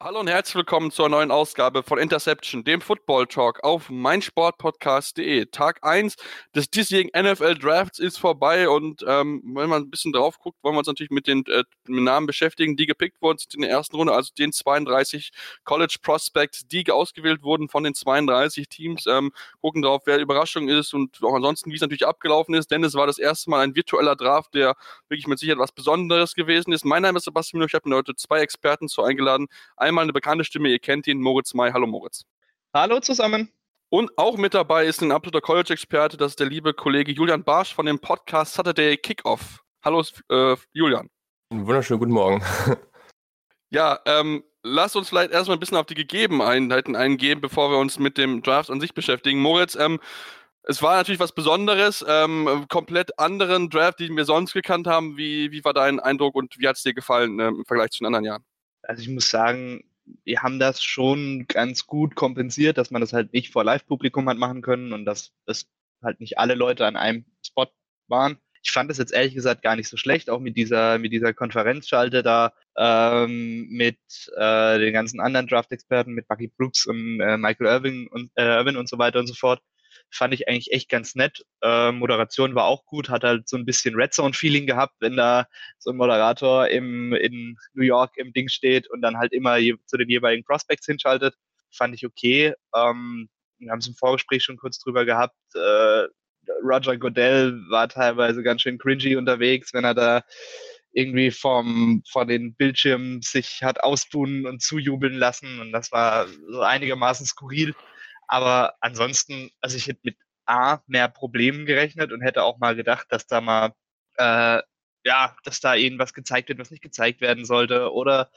Hallo und herzlich willkommen zur neuen Ausgabe von Interception, dem Football Talk auf meinsportpodcast.de. Tag 1 des diesjährigen NFL Drafts ist vorbei und ähm, wenn man ein bisschen drauf guckt, wollen wir uns natürlich mit den äh, Namen beschäftigen, die gepickt wurden in der ersten Runde, also den 32 College Prospects, die ausgewählt wurden von den 32 Teams. Ähm, gucken darauf, wer Überraschung ist und auch ansonsten, wie es natürlich abgelaufen ist, denn es war das erste Mal ein virtueller Draft, der wirklich mit Sicherheit was Besonderes gewesen ist. Mein Name ist Sebastian Müller, ich habe mir heute zwei Experten zu eingeladen. Einmal eine bekannte Stimme, ihr kennt ihn, Moritz May. Hallo Moritz. Hallo zusammen. Und auch mit dabei ist ein absoluter College-Experte, das ist der liebe Kollege Julian Barsch von dem Podcast Saturday Kickoff. Hallo äh, Julian. Wunderschönen guten Morgen. Ja, ähm, lass uns vielleicht erstmal ein bisschen auf die Gegebenheiten eingehen, bevor wir uns mit dem Draft an sich beschäftigen. Moritz, ähm, es war natürlich was Besonderes, ähm, komplett anderen Draft, den wir sonst gekannt haben. Wie, wie war dein Eindruck und wie hat es dir gefallen ähm, im Vergleich zu den anderen Jahren? Also ich muss sagen, wir haben das schon ganz gut kompensiert, dass man das halt nicht vor Live-Publikum hat machen können und dass es halt nicht alle Leute an einem Spot waren. Ich fand es jetzt ehrlich gesagt gar nicht so schlecht, auch mit dieser, mit dieser Konferenzschalte da, ähm, mit äh, den ganzen anderen Draft-Experten, mit Bucky Brooks und äh, Michael Irving und, äh, Irvin und so weiter und so fort fand ich eigentlich echt ganz nett. Äh, Moderation war auch gut, hat halt so ein bisschen Red Zone-Feeling gehabt, wenn da so ein Moderator im, in New York im Ding steht und dann halt immer je, zu den jeweiligen Prospects hinschaltet. Fand ich okay. Ähm, wir haben es im Vorgespräch schon kurz drüber gehabt. Äh, Roger Godell war teilweise ganz schön cringy unterwegs, wenn er da irgendwie vom, vor den Bildschirmen sich hat ausbuhen und zujubeln lassen. Und das war so einigermaßen skurril. Aber ansonsten, also ich hätte mit A mehr Problemen gerechnet und hätte auch mal gedacht, dass da mal, äh, ja, dass da irgendwas gezeigt wird, was nicht gezeigt werden sollte oder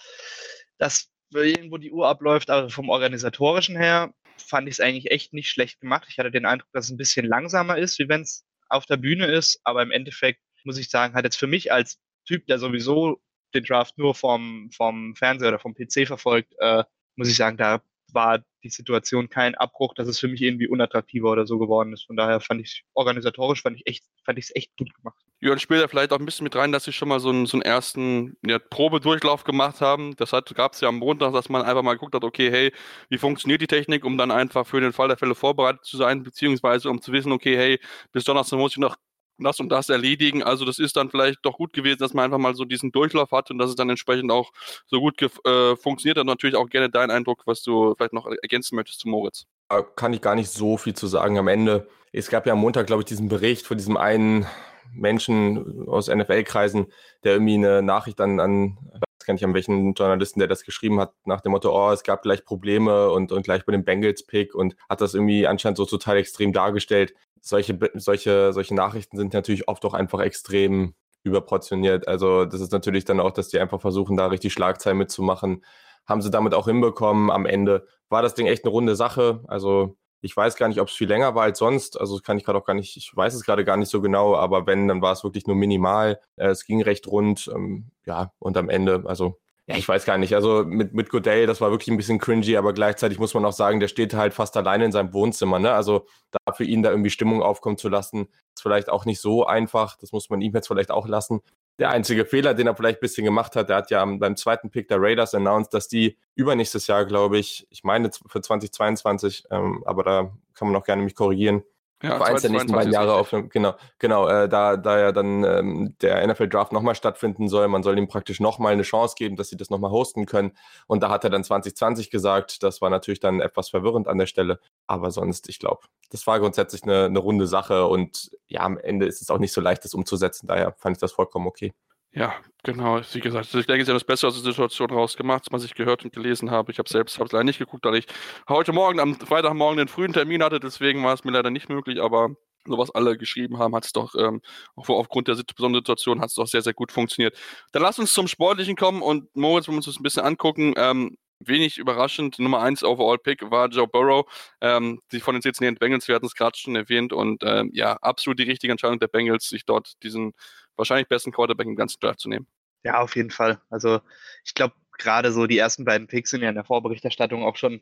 dass irgendwo die Uhr abläuft. Aber vom organisatorischen her fand ich es eigentlich echt nicht schlecht gemacht. Ich hatte den Eindruck, dass es ein bisschen langsamer ist, wie wenn es auf der Bühne ist. Aber im Endeffekt muss ich sagen, hat jetzt für mich als Typ, der sowieso den Draft nur vom, vom Fernseher oder vom PC verfolgt, äh, muss ich sagen, da war die Situation kein Abbruch, dass es für mich irgendwie unattraktiver oder so geworden ist. Von daher fand ich organisatorisch fand ich echt, fand ich es echt gut gemacht. Und spielt da vielleicht auch ein bisschen mit rein, dass sie schon mal so einen, so einen ersten ja, Probedurchlauf gemacht haben. Das gab es ja am Montag, dass man einfach mal geguckt hat, okay, hey, wie funktioniert die Technik, um dann einfach für den Fall der Fälle vorbereitet zu sein, beziehungsweise um zu wissen, okay, hey, bis Donnerstag muss ich noch das und das erledigen. Also das ist dann vielleicht doch gut gewesen, dass man einfach mal so diesen Durchlauf hat und dass es dann entsprechend auch so gut äh, funktioniert. Und natürlich auch gerne dein Eindruck, was du vielleicht noch ergänzen möchtest zu Moritz. Da kann ich gar nicht so viel zu sagen am Ende. Es gab ja am Montag, glaube ich, diesen Bericht von diesem einen Menschen aus NFL-Kreisen, der irgendwie eine Nachricht an, an weiß gar nicht, an welchen Journalisten, der das geschrieben hat, nach dem Motto, oh, es gab gleich Probleme und, und gleich bei dem Bengals-Pick und hat das irgendwie anscheinend so total extrem dargestellt solche, solche, solche Nachrichten sind natürlich oft auch einfach extrem überportioniert. Also das ist natürlich dann auch, dass die einfach versuchen, da richtig Schlagzeilen mitzumachen. Haben sie damit auch hinbekommen. Am Ende war das Ding echt eine runde Sache. Also ich weiß gar nicht, ob es viel länger war als sonst. Also kann ich gerade auch gar nicht, ich weiß es gerade gar nicht so genau, aber wenn, dann war es wirklich nur minimal. Äh, es ging recht rund. Ähm, ja, und am Ende, also ja, ich weiß gar nicht. Also mit, mit Godell, das war wirklich ein bisschen cringy, aber gleichzeitig muss man auch sagen, der steht halt fast alleine in seinem Wohnzimmer. Ne? Also da für ihn da irgendwie Stimmung aufkommen zu lassen, ist vielleicht auch nicht so einfach. Das muss man ihm jetzt vielleicht auch lassen. Der einzige Fehler, den er vielleicht ein bisschen gemacht hat, der hat ja beim zweiten Pick der Raiders announced, dass die übernächstes Jahr, glaube ich, ich meine für 2022, ähm, aber da kann man auch gerne mich korrigieren, ja, für eins der nächsten beiden Jahre aufnehmen. Genau, genau äh, da, da ja dann ähm, der NFL-Draft nochmal stattfinden soll, man soll ihm praktisch nochmal eine Chance geben, dass sie das nochmal hosten können. Und da hat er dann 2020 gesagt, das war natürlich dann etwas verwirrend an der Stelle. Aber sonst, ich glaube, das war grundsätzlich eine, eine runde Sache und ja, am Ende ist es auch nicht so leicht, das umzusetzen. Daher fand ich das vollkommen okay. Ja, genau. Wie gesagt, ich denke, sie haben das Beste aus der Situation rausgemacht, was ich gehört und gelesen habe. Ich habe selbst habe es leider nicht geguckt, weil ich heute Morgen, am Freitagmorgen, den frühen Termin hatte. Deswegen war es mir leider nicht möglich, aber so was alle geschrieben haben, hat es doch, ähm, auch aufgrund der besonderen Situation, hat es doch sehr, sehr gut funktioniert. Dann lass uns zum Sportlichen kommen und Moritz, wir uns das ein bisschen angucken, ähm, wenig überraschend, Nummer 1 Overall-Pick war Joe Burrow, ähm, die von den Cincinnati Bengals, wir hatten es gerade schon erwähnt und ähm, ja, absolut die richtige Entscheidung der Bengals, sich dort diesen wahrscheinlich besten Quarterback im ganzen Draft zu nehmen. Ja, auf jeden Fall. Also ich glaube, gerade so die ersten beiden Picks sind ja in der Vorberichterstattung auch schon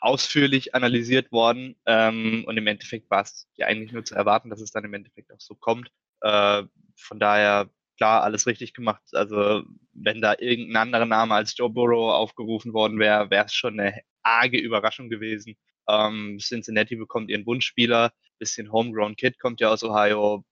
ausführlich analysiert worden. Ähm, und im Endeffekt war es ja eigentlich nur zu erwarten, dass es dann im Endeffekt auch so kommt. Äh, von daher, klar, alles richtig gemacht. Also, wenn da irgendein anderer Name als Joe Burrow aufgerufen worden wäre, wäre es schon eine arge Überraschung gewesen. Ähm, Cincinnati bekommt ihren Wunschspieler, bisschen Homegrown Kid kommt ja aus Ohio,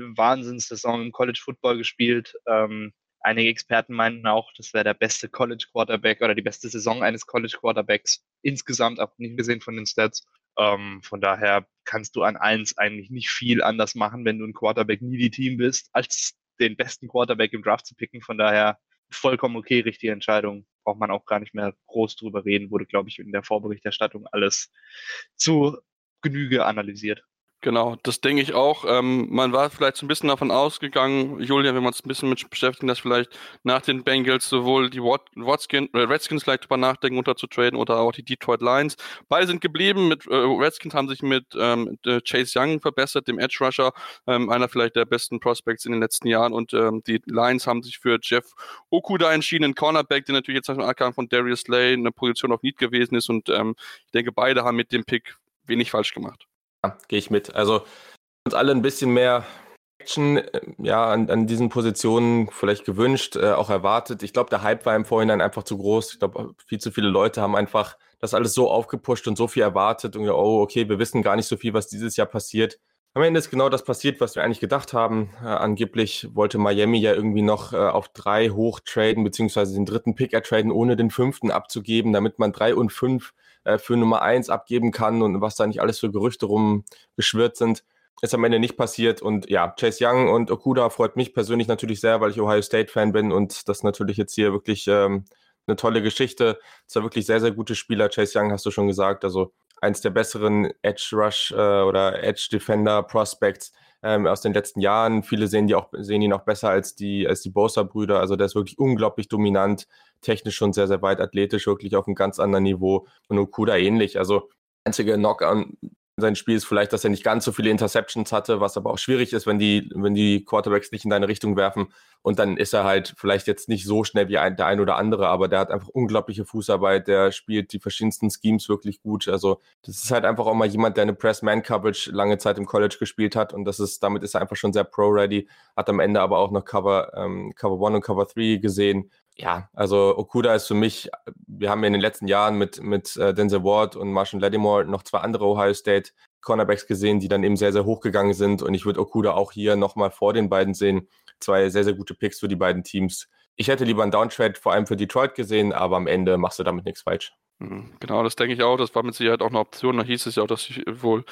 eine Wahnsinnssaison im College Football gespielt. Ähm, einige Experten meinten auch, das wäre der beste College Quarterback oder die beste Saison eines College Quarterbacks insgesamt, auch nicht gesehen von den Stats. Ähm, von daher kannst du an eins eigentlich nicht viel anders machen, wenn du ein Quarterback nie die Team bist, als den besten Quarterback im Draft zu picken. Von daher vollkommen okay, richtige Entscheidung. Braucht man auch gar nicht mehr groß drüber reden. Wurde, glaube ich, in der Vorberichterstattung alles zu Genüge analysiert. Genau, das denke ich auch. Ähm, man war vielleicht so ein bisschen davon ausgegangen, Julian, wenn wir uns ein bisschen mit beschäftigen, dass vielleicht nach den Bengals sowohl die Wat Watskin, äh, Redskins vielleicht drüber nachdenken, unterzutraden oder auch die Detroit Lions. Beide sind geblieben. Mit, äh, Redskins haben sich mit ähm, Chase Young verbessert, dem Edge Rusher, ähm, einer vielleicht der besten Prospects in den letzten Jahren. Und ähm, die Lions haben sich für Jeff Okuda entschieden, ein Cornerback, der natürlich jetzt nach dem Angang von Darius Slay eine Position auf Need gewesen ist. Und ähm, ich denke, beide haben mit dem Pick wenig falsch gemacht. Ja, gehe ich mit. Also uns alle ein bisschen mehr Action äh, ja, an, an diesen Positionen vielleicht gewünscht, äh, auch erwartet. Ich glaube, der Hype war im Vorhinein einfach zu groß. Ich glaube, viel zu viele Leute haben einfach das alles so aufgepusht und so viel erwartet und ja, oh, okay, wir wissen gar nicht so viel, was dieses Jahr passiert. Am Ende ist genau das passiert, was wir eigentlich gedacht haben. Äh, angeblich wollte Miami ja irgendwie noch äh, auf drei hoch traden, beziehungsweise den dritten Pick ertraden, ohne den fünften abzugeben, damit man drei und fünf äh, für Nummer eins abgeben kann und was da nicht alles für Gerüchte rumgeschwirrt sind. Ist am Ende nicht passiert. Und ja, Chase Young und Okuda freut mich persönlich natürlich sehr, weil ich Ohio State-Fan bin und das natürlich jetzt hier wirklich ähm, eine tolle Geschichte. Zwei wirklich sehr, sehr gute Spieler. Chase Young hast du schon gesagt. Also eins der besseren Edge Rush äh, oder Edge Defender Prospects ähm, aus den letzten Jahren. Viele sehen, die auch, sehen ihn auch besser als die, als die Bosa-Brüder. Also der ist wirklich unglaublich dominant, technisch schon sehr, sehr weit, athletisch wirklich auf einem ganz anderen Niveau und Okuda ähnlich. Also einzige Knock-on sein Spiel ist vielleicht, dass er nicht ganz so viele Interceptions hatte, was aber auch schwierig ist, wenn die, wenn die Quarterbacks nicht in deine Richtung werfen. Und dann ist er halt vielleicht jetzt nicht so schnell wie ein, der ein oder andere, aber der hat einfach unglaubliche Fußarbeit, der spielt die verschiedensten Schemes wirklich gut. Also das ist halt einfach auch mal jemand, der eine Press-Man-Coverage lange Zeit im College gespielt hat und das ist, damit ist er einfach schon sehr pro-ready, hat am Ende aber auch noch Cover, ähm, Cover 1 und Cover 3 gesehen ja, also Okuda ist für mich, wir haben in den letzten Jahren mit, mit äh, Denzel Ward und Marshall Lattimore noch zwei andere Ohio State Cornerbacks gesehen, die dann eben sehr, sehr hoch gegangen sind. Und ich würde Okuda auch hier nochmal vor den beiden sehen. Zwei sehr, sehr gute Picks für die beiden Teams. Ich hätte lieber einen Downtrade vor allem für Detroit gesehen, aber am Ende machst du damit nichts falsch. Mhm. Genau, das denke ich auch. Das war mit Sicherheit auch eine Option. Da hieß es ja auch, dass wohl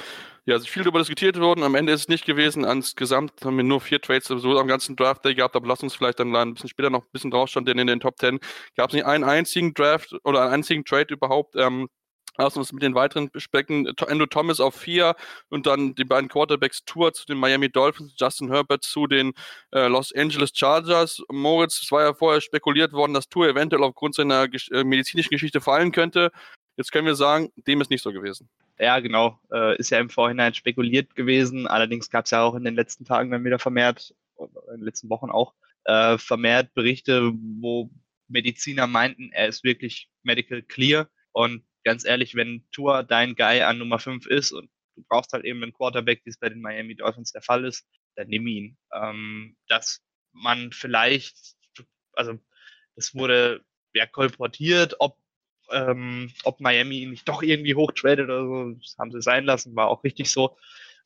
ja, viel darüber diskutiert wurden. Am Ende ist es nicht gewesen. Insgesamt haben wir nur vier Trades so am ganzen Draft Day gehabt, aber lass uns vielleicht dann ein bisschen später noch ein bisschen draufschauen, denn in den Top 10 gab es nicht einen einzigen Draft oder einen einzigen Trade überhaupt. Ähm, Lass uns mit den weiteren besprechen. Andrew Thomas auf vier und dann die beiden Quarterbacks Tour zu den Miami Dolphins, Justin Herbert zu den äh, Los Angeles Chargers. Moritz, es war ja vorher spekuliert worden, dass Tour eventuell aufgrund seiner äh, medizinischen Geschichte fallen könnte. Jetzt können wir sagen, dem ist nicht so gewesen. Ja, genau. Äh, ist ja im Vorhinein spekuliert gewesen. Allerdings gab es ja auch in den letzten Tagen dann wieder vermehrt, in den letzten Wochen auch, äh, vermehrt Berichte, wo Mediziner meinten, er ist wirklich medical clear. Und ganz ehrlich, wenn Tour dein Guy an Nummer 5 ist und du brauchst halt eben einen Quarterback, wie es bei den Miami Dolphins der Fall ist, dann nimm ihn. Ähm, dass man vielleicht, also es wurde ja kolportiert, ob, ähm, ob Miami ihn nicht doch irgendwie hochtradet oder so, das haben sie sein lassen, war auch richtig so.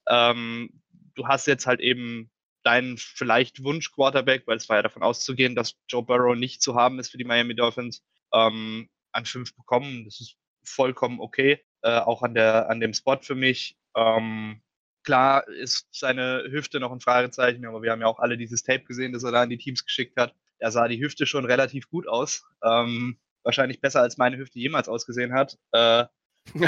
Ähm, du hast jetzt halt eben deinen vielleicht Wunsch-Quarterback, weil es war ja davon auszugehen, dass Joe Burrow nicht zu haben ist für die Miami Dolphins, ähm, an fünf bekommen. Das ist vollkommen okay, äh, auch an, der, an dem Spot für mich. Ähm, klar ist seine Hüfte noch ein Fragezeichen, aber wir haben ja auch alle dieses Tape gesehen, das er da an die Teams geschickt hat. Er sah die Hüfte schon relativ gut aus. Ähm, wahrscheinlich besser, als meine Hüfte jemals ausgesehen hat. Äh,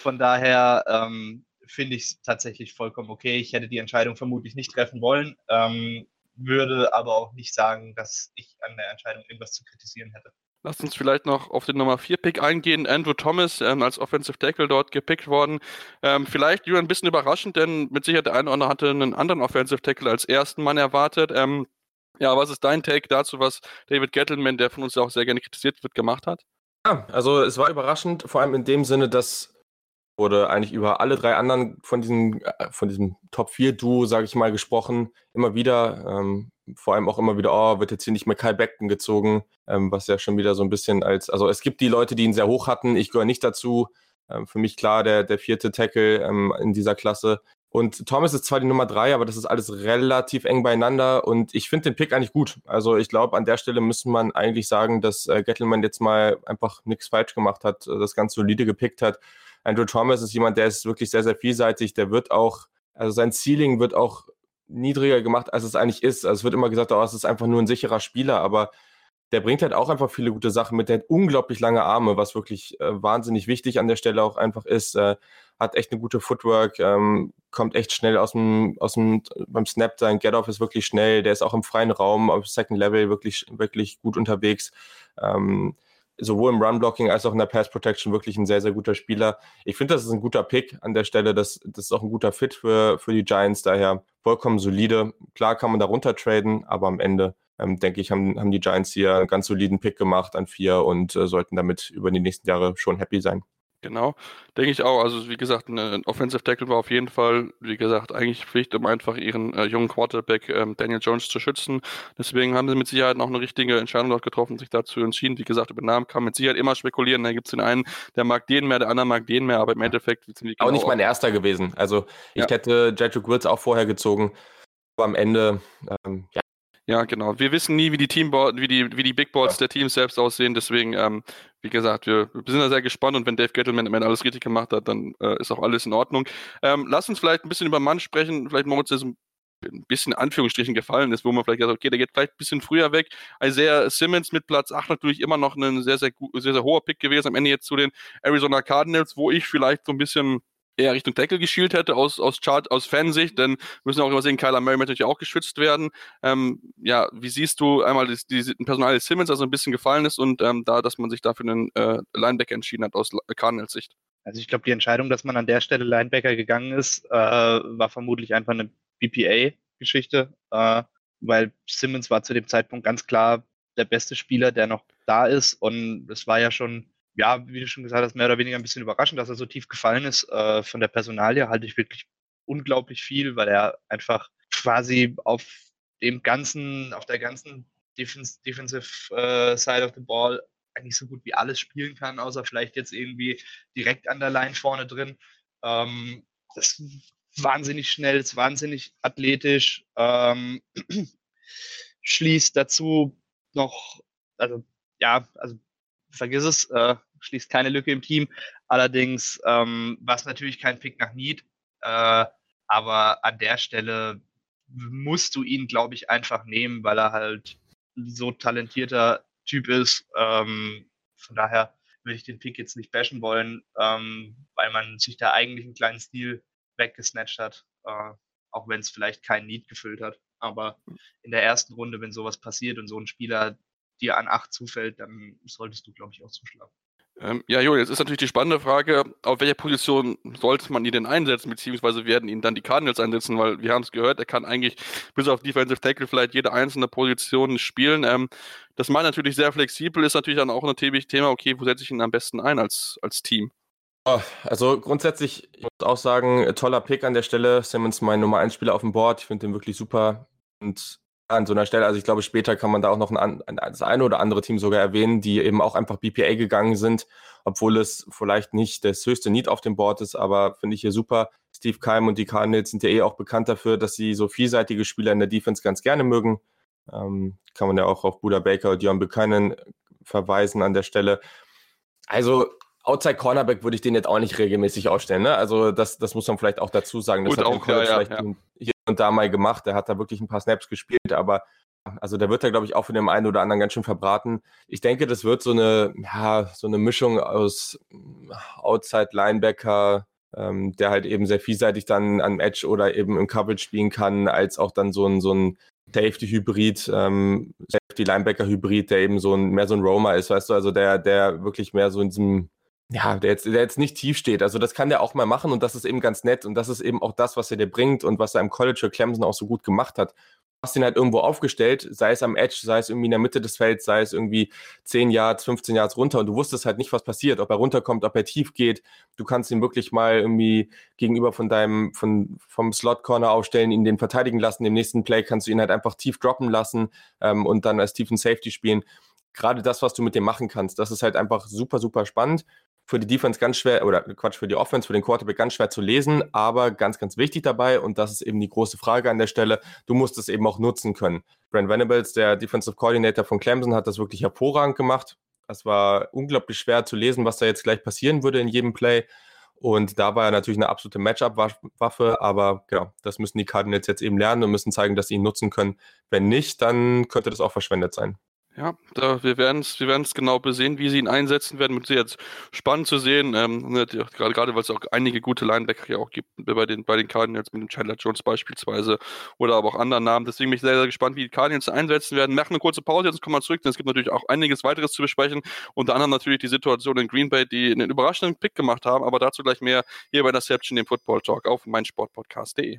von daher ähm, finde ich es tatsächlich vollkommen okay. Ich hätte die Entscheidung vermutlich nicht treffen wollen, ähm, würde aber auch nicht sagen, dass ich an der Entscheidung irgendwas zu kritisieren hätte. Lass uns vielleicht noch auf den Nummer 4 Pick eingehen. Andrew Thomas ähm, als Offensive Tackle dort gepickt worden. Ähm, vielleicht ein bisschen überraschend, denn mit Sicherheit der eine oder andere hatte einen anderen Offensive Tackle als ersten Mann erwartet. Ähm, Ja, was ist dein Take dazu, was David Gettleman, der von uns ja auch sehr gerne kritisiert wird, gemacht hat? Ja, also es war überraschend, vor allem in dem Sinne, dass wurde eigentlich über alle drei anderen von diesem, äh, von diesem Top-4-Duo, sage ich mal, gesprochen. Immer wieder, ähm, vor allem auch immer wieder, oh, wird jetzt hier nicht mehr Kai Beckton gezogen, ähm, was ja schon wieder so ein bisschen als, also es gibt die Leute, die ihn sehr hoch hatten, ich gehöre nicht dazu. Ähm, für mich klar der, der vierte Tackle ähm, in dieser Klasse. Und Thomas ist zwar die Nummer drei, aber das ist alles relativ eng beieinander und ich finde den Pick eigentlich gut. Also ich glaube, an der Stelle müsste man eigentlich sagen, dass äh, Gettleman jetzt mal einfach nichts falsch gemacht hat, äh, das ganz solide gepickt hat. Andrew Thomas ist jemand, der ist wirklich sehr, sehr vielseitig. Der wird auch, also sein Ceiling wird auch niedriger gemacht, als es eigentlich ist. Also es wird immer gesagt, oh, es ist einfach nur ein sicherer Spieler, aber der bringt halt auch einfach viele gute Sachen mit. Der hat unglaublich lange Arme, was wirklich äh, wahnsinnig wichtig an der Stelle auch einfach ist. Äh, hat echt eine gute Footwork, ähm, kommt echt schnell aus dem, aus dem, beim Snap, sein Get-Off ist wirklich schnell, der ist auch im freien Raum auf Second Level wirklich, wirklich gut unterwegs. Ähm, sowohl im Run-Blocking als auch in der Pass-Protection wirklich ein sehr, sehr guter Spieler. Ich finde, das ist ein guter Pick an der Stelle. Das, das ist auch ein guter Fit für, für die Giants, daher vollkommen solide. Klar kann man da runter traden, aber am Ende ähm, denke ich, haben, haben die Giants hier einen ganz soliden Pick gemacht an vier und äh, sollten damit über die nächsten Jahre schon happy sein. Genau, denke ich auch. Also wie gesagt, ein Offensive Tackle war auf jeden Fall, wie gesagt, eigentlich Pflicht, um einfach ihren äh, jungen Quarterback ähm, Daniel Jones zu schützen. Deswegen haben sie mit Sicherheit noch eine richtige Entscheidung dort getroffen, sich dazu entschieden. Wie gesagt, über Namen kann man mit Sicherheit immer spekulieren. Da gibt es den einen, der mag den mehr, der andere mag den mehr, aber im Endeffekt sind die Auch nicht mein erster gewesen. Also ich ja. hätte Jedrick Wills auch vorher gezogen. Aber am Ende, ähm, ja, ja, genau. Wir wissen nie, wie die Teamboard, wie die, wie die Big Boards ja. der Teams selbst aussehen. Deswegen, ähm, wie gesagt, wir, wir, sind da sehr gespannt und wenn Dave Gettleman am Ende alles richtig gemacht hat, dann äh, ist auch alles in Ordnung. Ähm, lass uns vielleicht ein bisschen über Mann sprechen. Vielleicht Moritz ist ein bisschen in Anführungsstrichen gefallen ist, wo man vielleicht sagt, okay, der geht vielleicht ein bisschen früher weg. Isaiah Simmons mit Platz 8 natürlich immer noch ein sehr, sehr, sehr, sehr hoher Pick gewesen. Am Ende jetzt zu den Arizona Cardinals, wo ich vielleicht so ein bisschen eher Richtung Tackle geschielt hätte aus, aus Chart, aus Fansicht, denn müssen auch immer sehen, Kyler Murray möchte natürlich auch geschützt werden. Ähm, ja, wie siehst du einmal die, die, Personal des Simmons, also ein bisschen gefallen ist und ähm, da, dass man sich dafür einen äh, Linebacker entschieden hat aus Cardinals Sicht? Also ich glaube, die Entscheidung, dass man an der Stelle Linebacker gegangen ist, äh, war vermutlich einfach eine BPA-Geschichte, äh, weil Simmons war zu dem Zeitpunkt ganz klar der beste Spieler, der noch da ist und es war ja schon ja, wie du schon gesagt hast, mehr oder weniger ein bisschen überraschend, dass er so tief gefallen ist. Äh, von der Personalie halte ich wirklich unglaublich viel, weil er einfach quasi auf dem ganzen, auf der ganzen Defens Defensive äh, Side of the Ball eigentlich so gut wie alles spielen kann, außer vielleicht jetzt irgendwie direkt an der Line vorne drin. Ähm, das ist wahnsinnig schnell, ist wahnsinnig athletisch, ähm, schließt dazu noch, also ja, also vergiss es, äh, schließt keine Lücke im Team. Allerdings ähm, war es natürlich kein Pick nach Need, äh, aber an der Stelle musst du ihn, glaube ich, einfach nehmen, weil er halt so talentierter Typ ist. Ähm, von daher würde ich den Pick jetzt nicht bashen wollen, ähm, weil man sich da eigentlich einen kleinen Stil weggesnatcht hat, äh, auch wenn es vielleicht keinen Need gefüllt hat. Aber in der ersten Runde, wenn sowas passiert und so ein Spieler dir an acht zufällt, dann solltest du, glaube ich, auch zuschlagen. Ähm, ja, Jo, jetzt ist natürlich die spannende Frage, auf welcher Position sollte man ihn denn einsetzen, beziehungsweise werden ihn dann die Cardinals einsetzen, weil wir haben es gehört, er kann eigentlich bis auf Defensive Tackle vielleicht jede einzelne Position spielen. Ähm, das macht natürlich sehr flexibel, ist natürlich dann auch natürlich Thema, okay, wo setze ich ihn am besten ein als, als Team? Oh, also grundsätzlich, ich muss auch sagen, toller Pick an der Stelle. Simmons mein Nummer 1 Spieler auf dem Board. Ich finde den wirklich super. Und an so einer Stelle. Also ich glaube, später kann man da auch noch ein, das eine oder andere Team sogar erwähnen, die eben auch einfach BPA gegangen sind, obwohl es vielleicht nicht das höchste Need auf dem Board ist, aber finde ich hier super. Steve Keim und die Cardinals sind ja eh auch bekannt dafür, dass sie so vielseitige Spieler in der Defense ganz gerne mögen. Ähm, kann man ja auch auf Buda Baker und Dion Buchanan verweisen an der Stelle. Also Outside Cornerback würde ich den jetzt auch nicht regelmäßig ausstellen. Ne? Also das, das muss man vielleicht auch dazu sagen. Das Gut, hat auch, ja, vielleicht ja. hier und da mal gemacht. Der hat da wirklich ein paar Snaps gespielt, aber also der wird da, glaube ich, auch von dem einen oder anderen ganz schön verbraten. Ich denke, das wird so eine, ja, so eine Mischung aus Outside Linebacker, ähm, der halt eben sehr vielseitig dann am Edge oder eben im Coverage spielen kann, als auch dann so ein, so ein Safety-Hybrid, ähm, Safety-Linebacker-Hybrid, der eben so ein, mehr so ein Roamer ist, weißt du, also der, der wirklich mehr so in diesem ja, der jetzt, der jetzt nicht tief steht. Also das kann der auch mal machen und das ist eben ganz nett und das ist eben auch das, was er dir bringt und was er im College für Clemson auch so gut gemacht hat. Du hast ihn halt irgendwo aufgestellt, sei es am Edge, sei es irgendwie in der Mitte des Felds, sei es irgendwie 10 Yards, 15 Yards runter und du wusstest halt nicht, was passiert, ob er runterkommt, ob er tief geht. Du kannst ihn wirklich mal irgendwie gegenüber von deinem, von, vom Slot-Corner aufstellen, ihn den verteidigen lassen. Im nächsten Play kannst du ihn halt einfach tief droppen lassen ähm, und dann als tiefen Safety spielen gerade das, was du mit dem machen kannst, das ist halt einfach super, super spannend für die Defense ganz schwer, oder Quatsch, für die Offense, für den Quarterback ganz schwer zu lesen, aber ganz, ganz wichtig dabei, und das ist eben die große Frage an der Stelle, du musst es eben auch nutzen können. Brent Venables, der Defensive Coordinator von Clemson, hat das wirklich hervorragend gemacht. Es war unglaublich schwer zu lesen, was da jetzt gleich passieren würde in jedem Play. Und da war er natürlich eine absolute Matchup-Waffe, aber genau, das müssen die Cardinals jetzt eben lernen und müssen zeigen, dass sie ihn nutzen können. Wenn nicht, dann könnte das auch verschwendet sein. Ja, da, wir werden es wir genau besehen, wie sie ihn einsetzen werden. Mit jetzt spannend zu sehen, ähm, gerade, gerade weil es auch einige gute Linebacker ja auch gibt bei den, bei den Cardinals, mit dem Chandler Jones beispielsweise oder aber auch anderen Namen. Deswegen bin ich sehr, sehr gespannt, wie die Cardinals einsetzen werden. Machen eine kurze Pause, jetzt kommen wir zurück, denn es gibt natürlich auch einiges weiteres zu besprechen. Unter anderem natürlich die Situation in Green Bay, die einen überraschenden Pick gemacht haben, aber dazu gleich mehr hier bei der Interception, dem Football Talk auf meinsportpodcast.de.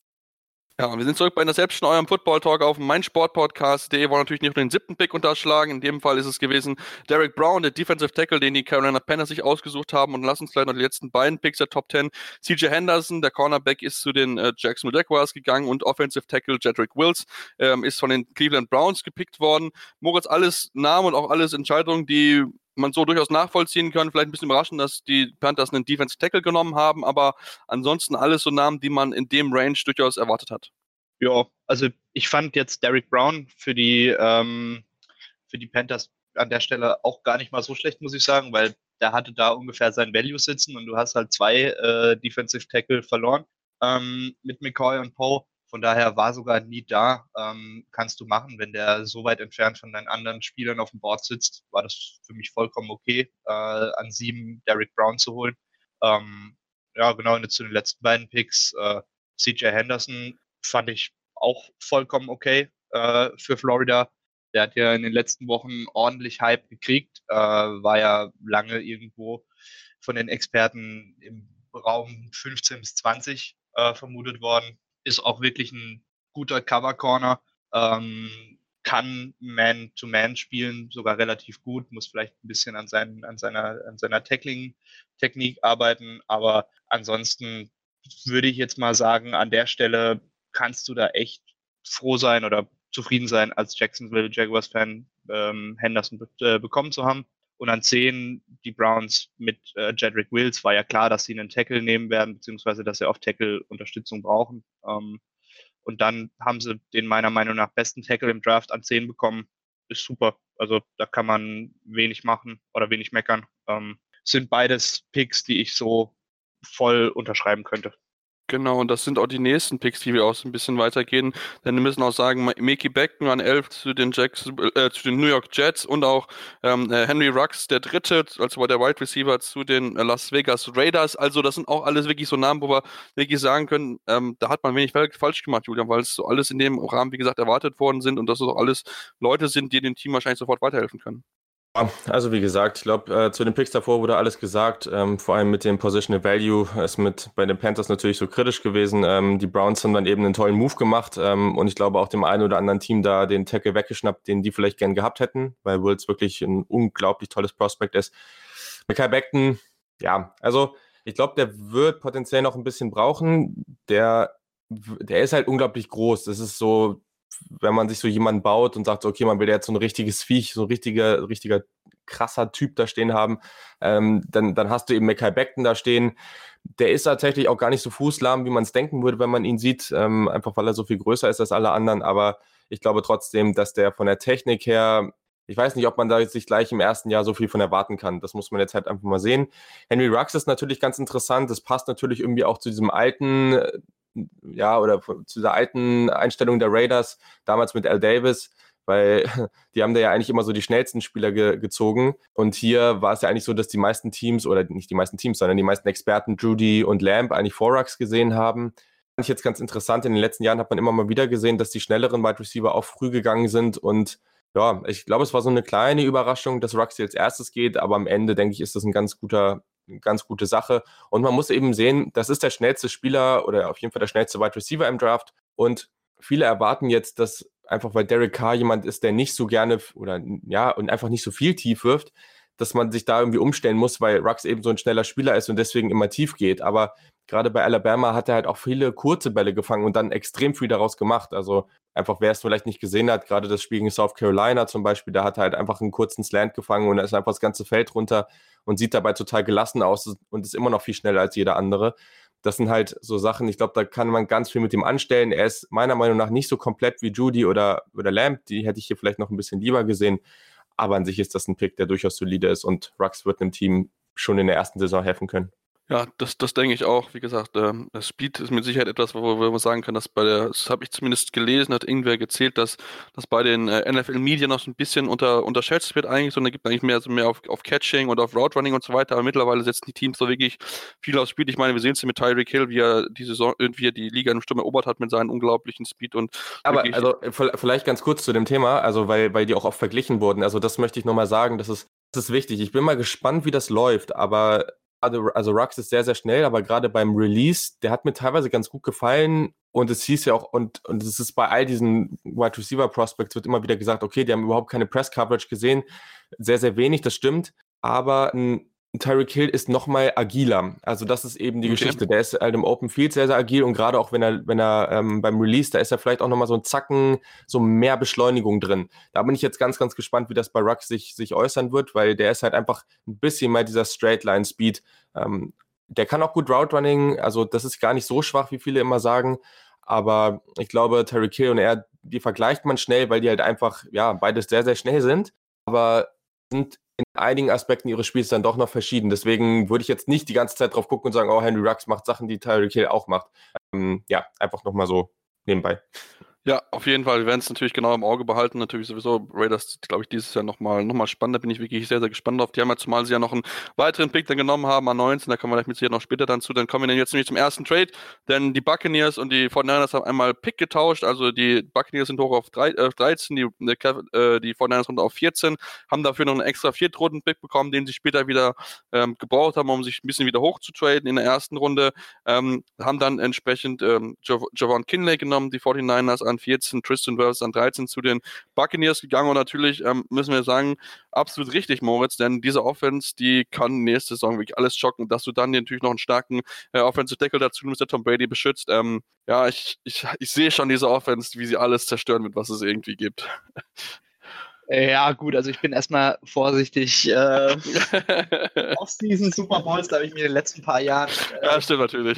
Ja, wir sind zurück bei Interception, eurem Football Talk auf meinsportpodcast.de. Wollen natürlich nicht nur den siebten Pick unterschlagen. In dem Fall ist es gewesen Derek Brown, der Defensive Tackle, den die Carolina Panthers sich ausgesucht haben. Und lass uns gleich noch die letzten beiden Picks der Top 10. CJ Henderson, der Cornerback, ist zu den äh, Jacksonville Jaguars gegangen und Offensive Tackle Jedrick Wills ähm, ist von den Cleveland Browns gepickt worden. Moritz, alles Namen und auch alles Entscheidungen, die man so durchaus nachvollziehen kann. Vielleicht ein bisschen überraschend, dass die Panthers einen Defense Tackle genommen haben, aber ansonsten alles so Namen, die man in dem Range durchaus erwartet hat. Ja, also ich fand jetzt Derek Brown für die, ähm, für die Panthers an der Stelle auch gar nicht mal so schlecht, muss ich sagen, weil der hatte da ungefähr sein Value sitzen und du hast halt zwei äh, Defensive Tackle verloren ähm, mit McCoy und Poe. Von daher war sogar nie da. Ähm, kannst du machen, wenn der so weit entfernt von deinen anderen Spielern auf dem Board sitzt, war das für mich vollkommen okay, äh, an sieben Derek Brown zu holen. Ähm, ja, genau, und jetzt zu den letzten beiden Picks. Äh, CJ Henderson fand ich auch vollkommen okay äh, für Florida. Der hat ja in den letzten Wochen ordentlich Hype gekriegt, äh, war ja lange irgendwo von den Experten im Raum 15 bis 20 äh, vermutet worden ist auch wirklich ein guter Cover Corner, ähm, kann Man-to-Man -Man spielen, sogar relativ gut, muss vielleicht ein bisschen an, seinen, an seiner, an seiner Tackling-Technik arbeiten, aber ansonsten würde ich jetzt mal sagen, an der Stelle kannst du da echt froh sein oder zufrieden sein, als Jacksonville Jaguars-Fan ähm, Henderson be äh, bekommen zu haben. Und an 10 die Browns mit äh, Jedrick Wills war ja klar, dass sie einen Tackle nehmen werden, beziehungsweise dass sie auf Tackle Unterstützung brauchen. Ähm, und dann haben sie den meiner Meinung nach besten Tackle im Draft an 10 bekommen. Ist super. Also da kann man wenig machen oder wenig meckern. Ähm, sind beides Picks, die ich so voll unterschreiben könnte. Genau, und das sind auch die nächsten Picks, die wir auch so ein bisschen weitergehen. Denn wir müssen auch sagen, Mickey Beckton an 11 zu den, Jacks, äh, zu den New York Jets und auch ähm, äh, Henry Rux, der dritte, also der Wide Receiver zu den äh, Las Vegas Raiders. Also das sind auch alles wirklich so Namen, wo wir wirklich sagen können, ähm, da hat man wenig falsch gemacht, Julian, weil es so alles in dem Rahmen, wie gesagt, erwartet worden sind und dass es auch alles Leute sind, die dem Team wahrscheinlich sofort weiterhelfen können. Also wie gesagt, ich glaube, äh, zu den Picks davor wurde alles gesagt. Ähm, vor allem mit dem Positional Value ist mit bei den Panthers natürlich so kritisch gewesen. Ähm, die Browns haben dann eben einen tollen Move gemacht ähm, und ich glaube auch dem einen oder anderen Team da den Tackle weggeschnappt, den die vielleicht gern gehabt hätten, weil Wills wirklich ein unglaublich tolles Prospect ist. Michael Beckton, ja, also ich glaube, der wird potenziell noch ein bisschen brauchen. Der, der ist halt unglaublich groß. Das ist so wenn man sich so jemanden baut und sagt, okay, man will jetzt so ein richtiges Viech, so ein richtiger, richtiger krasser Typ da stehen haben, ähm, dann, dann hast du eben Mackay Beckton da stehen. Der ist tatsächlich auch gar nicht so fußlahm, wie man es denken würde, wenn man ihn sieht, ähm, einfach weil er so viel größer ist als alle anderen. Aber ich glaube trotzdem, dass der von der Technik her ich weiß nicht, ob man da sich gleich im ersten Jahr so viel von erwarten kann. Das muss man jetzt halt einfach mal sehen. Henry Rux ist natürlich ganz interessant. Das passt natürlich irgendwie auch zu diesem alten ja, oder zu der alten Einstellung der Raiders, damals mit Al Davis, weil die haben da ja eigentlich immer so die schnellsten Spieler ge gezogen. Und hier war es ja eigentlich so, dass die meisten Teams, oder nicht die meisten Teams, sondern die meisten Experten Judy und Lamb eigentlich Forax gesehen haben. Fand ich jetzt ganz interessant. In den letzten Jahren hat man immer mal wieder gesehen, dass die schnelleren Wide Receiver auch früh gegangen sind und ja, ich glaube, es war so eine kleine Überraschung, dass Ruxy als erstes geht, aber am Ende, denke ich, ist das ein ganz guter, ganz gute Sache. Und man muss eben sehen, das ist der schnellste Spieler oder auf jeden Fall der schnellste Wide Receiver im Draft. Und viele erwarten jetzt, dass einfach weil Derek Carr jemand ist, der nicht so gerne oder ja, und einfach nicht so viel tief wirft, dass man sich da irgendwie umstellen muss, weil Rux eben so ein schneller Spieler ist und deswegen immer tief geht. Aber gerade bei Alabama hat er halt auch viele kurze Bälle gefangen und dann extrem viel daraus gemacht. Also einfach, wer es vielleicht nicht gesehen hat, gerade das Spiel gegen South Carolina zum Beispiel, da hat er halt einfach einen kurzen Slant gefangen und er ist einfach das ganze Feld runter und sieht dabei total gelassen aus und ist immer noch viel schneller als jeder andere das sind halt so Sachen, ich glaube, da kann man ganz viel mit ihm anstellen. Er ist meiner Meinung nach nicht so komplett wie Judy oder, oder Lamb. Die hätte ich hier vielleicht noch ein bisschen lieber gesehen. Aber an sich ist das ein Pick, der durchaus solide ist und Rux wird einem Team schon in der ersten Saison helfen können. Ja, das, das denke ich auch. Wie gesagt, ähm, das Speed ist mit Sicherheit etwas, wo, wo man sagen kann, dass bei der, das habe ich zumindest gelesen, hat irgendwer gezählt, dass das bei den äh, NFL Media noch so ein bisschen unter, unterschätzt wird eigentlich, sondern gibt eigentlich mehr, so mehr auf, auf Catching und auf Route Running und so weiter. Aber mittlerweile setzen die Teams so wirklich viel aufs Speed. Ich meine, wir sehen es mit Tyreek Hill, wie er die Saison, wie er die Liga in Sturm erobert hat mit seinen unglaublichen Speed und. Aber also vielleicht ganz kurz zu dem Thema, also weil, weil die auch oft verglichen wurden. Also das möchte ich nochmal sagen, das ist, das ist wichtig. Ich bin mal gespannt, wie das läuft, aber also, also Rux ist sehr, sehr schnell, aber gerade beim Release, der hat mir teilweise ganz gut gefallen. Und es hieß ja auch, und, und es ist bei all diesen Wide Receiver Prospects wird immer wieder gesagt, okay, die haben überhaupt keine Press Coverage gesehen. Sehr, sehr wenig, das stimmt. Aber ein Tyreek Hill ist noch mal agiler. Also das ist eben die okay. Geschichte. Der ist halt im Open Field sehr, sehr agil und gerade auch wenn er, wenn er ähm, beim Release, da ist er vielleicht auch noch mal so ein Zacken, so mehr Beschleunigung drin. Da bin ich jetzt ganz, ganz gespannt, wie das bei Rux sich, sich äußern wird, weil der ist halt einfach ein bisschen mehr dieser Straight Line Speed. Ähm, der kann auch gut Route Running, also das ist gar nicht so schwach, wie viele immer sagen. Aber ich glaube, Tyreek Hill und er, die vergleicht man schnell, weil die halt einfach, ja, beides sehr, sehr schnell sind. Aber sind in einigen Aspekten ihres Spiels dann doch noch verschieden. Deswegen würde ich jetzt nicht die ganze Zeit drauf gucken und sagen, oh, Henry Rux macht Sachen, die Tyreek Hill auch macht. Ähm, ja, einfach nochmal so nebenbei. Ja, auf jeden Fall. Wir werden es natürlich genau im Auge behalten. Natürlich sowieso Raiders, glaube ich, dieses Jahr nochmal noch mal spannend. Da bin ich wirklich sehr, sehr gespannt drauf. Die haben ja zumal sie ja noch einen weiteren Pick dann genommen haben an 19. Da kommen wir vielleicht mit Sicherheit noch später dann zu. Dann kommen wir dann jetzt nämlich zum ersten Trade. Denn die Buccaneers und die 49ers haben einmal Pick getauscht. Also die Buccaneers sind hoch auf 3, äh, 13, die, äh, die 49ers runter auf 14. Haben dafür noch einen extra Viertrunden-Pick bekommen, den sie später wieder ähm, gebraucht haben, um sich ein bisschen wieder hoch zu traden in der ersten Runde. Ähm, haben dann entsprechend ähm, Javon Kinley genommen, die 49ers an 14, Tristan Wirfs an 13 zu den Buccaneers gegangen und natürlich ähm, müssen wir sagen, absolut richtig, Moritz, denn diese Offense, die kann nächste Saison wirklich alles schocken, dass du dann natürlich noch einen starken äh, Offensive Tackle dazu nimmst, der Tom Brady beschützt. Ähm, ja, ich, ich, ich sehe schon diese Offense, wie sie alles zerstören wird, was es irgendwie gibt. Ja, gut, also ich bin erstmal vorsichtig. Äh, Off-Season Super Bowls, da habe ich mir in den letzten paar Jahren äh, ja, stimmt natürlich.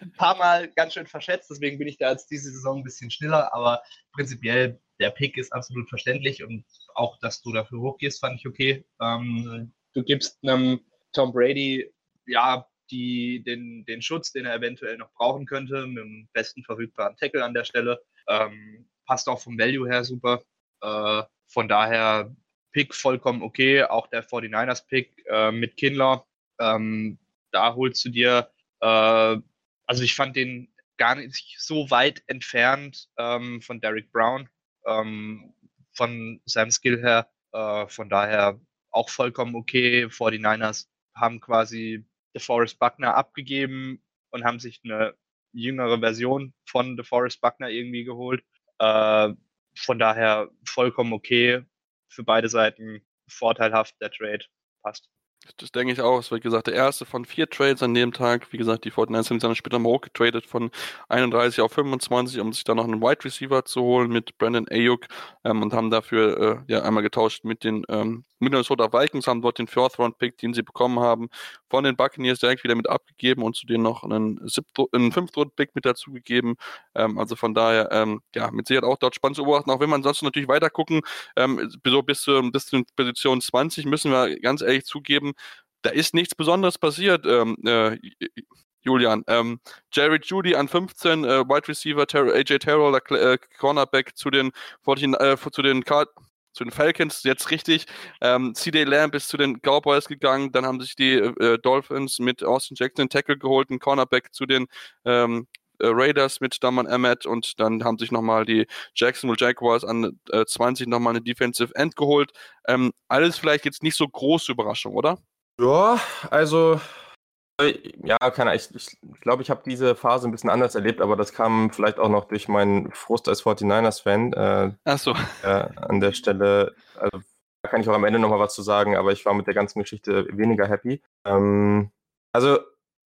ein paar Mal ganz schön verschätzt, deswegen bin ich da jetzt diese Saison ein bisschen schneller, aber prinzipiell der Pick ist absolut verständlich und auch, dass du dafür hochgehst, fand ich okay. Ähm, du gibst einem Tom Brady ja die, den, den Schutz, den er eventuell noch brauchen könnte, mit dem besten verfügbaren Tackle an der Stelle. Ähm, passt auch vom Value her super. Äh, von daher Pick vollkommen okay. Auch der 49ers-Pick äh, mit Kindler. Ähm, da holst du dir, äh, also ich fand den gar nicht so weit entfernt ähm, von Derek Brown, ähm, von seinem Skill her. Äh, von daher auch vollkommen okay. 49ers haben quasi DeForest Buckner abgegeben und haben sich eine jüngere Version von DeForest Buckner irgendwie geholt. Von daher vollkommen okay. Für beide Seiten vorteilhaft, der Trade passt. Das denke ich auch. Es wird gesagt, der erste von vier Trades an dem Tag. Wie gesagt, die 49ers haben dann später mal hochgetradet von 31 auf 25, um sich dann noch einen Wide Receiver zu holen mit Brandon Ayuk ähm, und haben dafür äh, ja einmal getauscht mit den ähm, Minnesota Vikings, haben dort den Fourth Round Pick, den sie bekommen haben, von den Buccaneers direkt wieder mit abgegeben und zudem noch einen, einen Fifth Round Pick mit dazugegeben. Ähm, also von daher, ähm, ja, mit Sicherheit auch dort spannend zu beobachten, auch wenn man sonst natürlich weiter gucken, ähm, so bis, zu, bis zur Position 20 müssen wir ganz ehrlich zugeben, da ist nichts Besonderes passiert. Ähm, äh, Julian. Ähm, Jerry Judy an 15, äh, Wide Receiver, Ter AJ Terrell, äh, Cornerback zu den, 14, äh, zu den Card zu den Falcons, jetzt richtig. Ähm, CD Lamb ist zu den Cowboys gegangen, dann haben sich die äh, Dolphins mit Austin Jackson Tackle geholt, einen Cornerback zu den ähm, äh, Raiders mit Daman Emmett und dann haben sich nochmal die Jacksonville Jaguars an äh, 20 nochmal eine Defensive End geholt. Ähm, alles vielleicht jetzt nicht so große Überraschung, oder? Ja, also ja, keine ich, ich glaube, ich habe diese Phase ein bisschen anders erlebt, aber das kam vielleicht auch noch durch meinen Frust als 49ers-Fan. Äh, Ach so. Äh, an der Stelle, also da kann ich auch am Ende nochmal was zu sagen, aber ich war mit der ganzen Geschichte weniger happy. Ähm, also,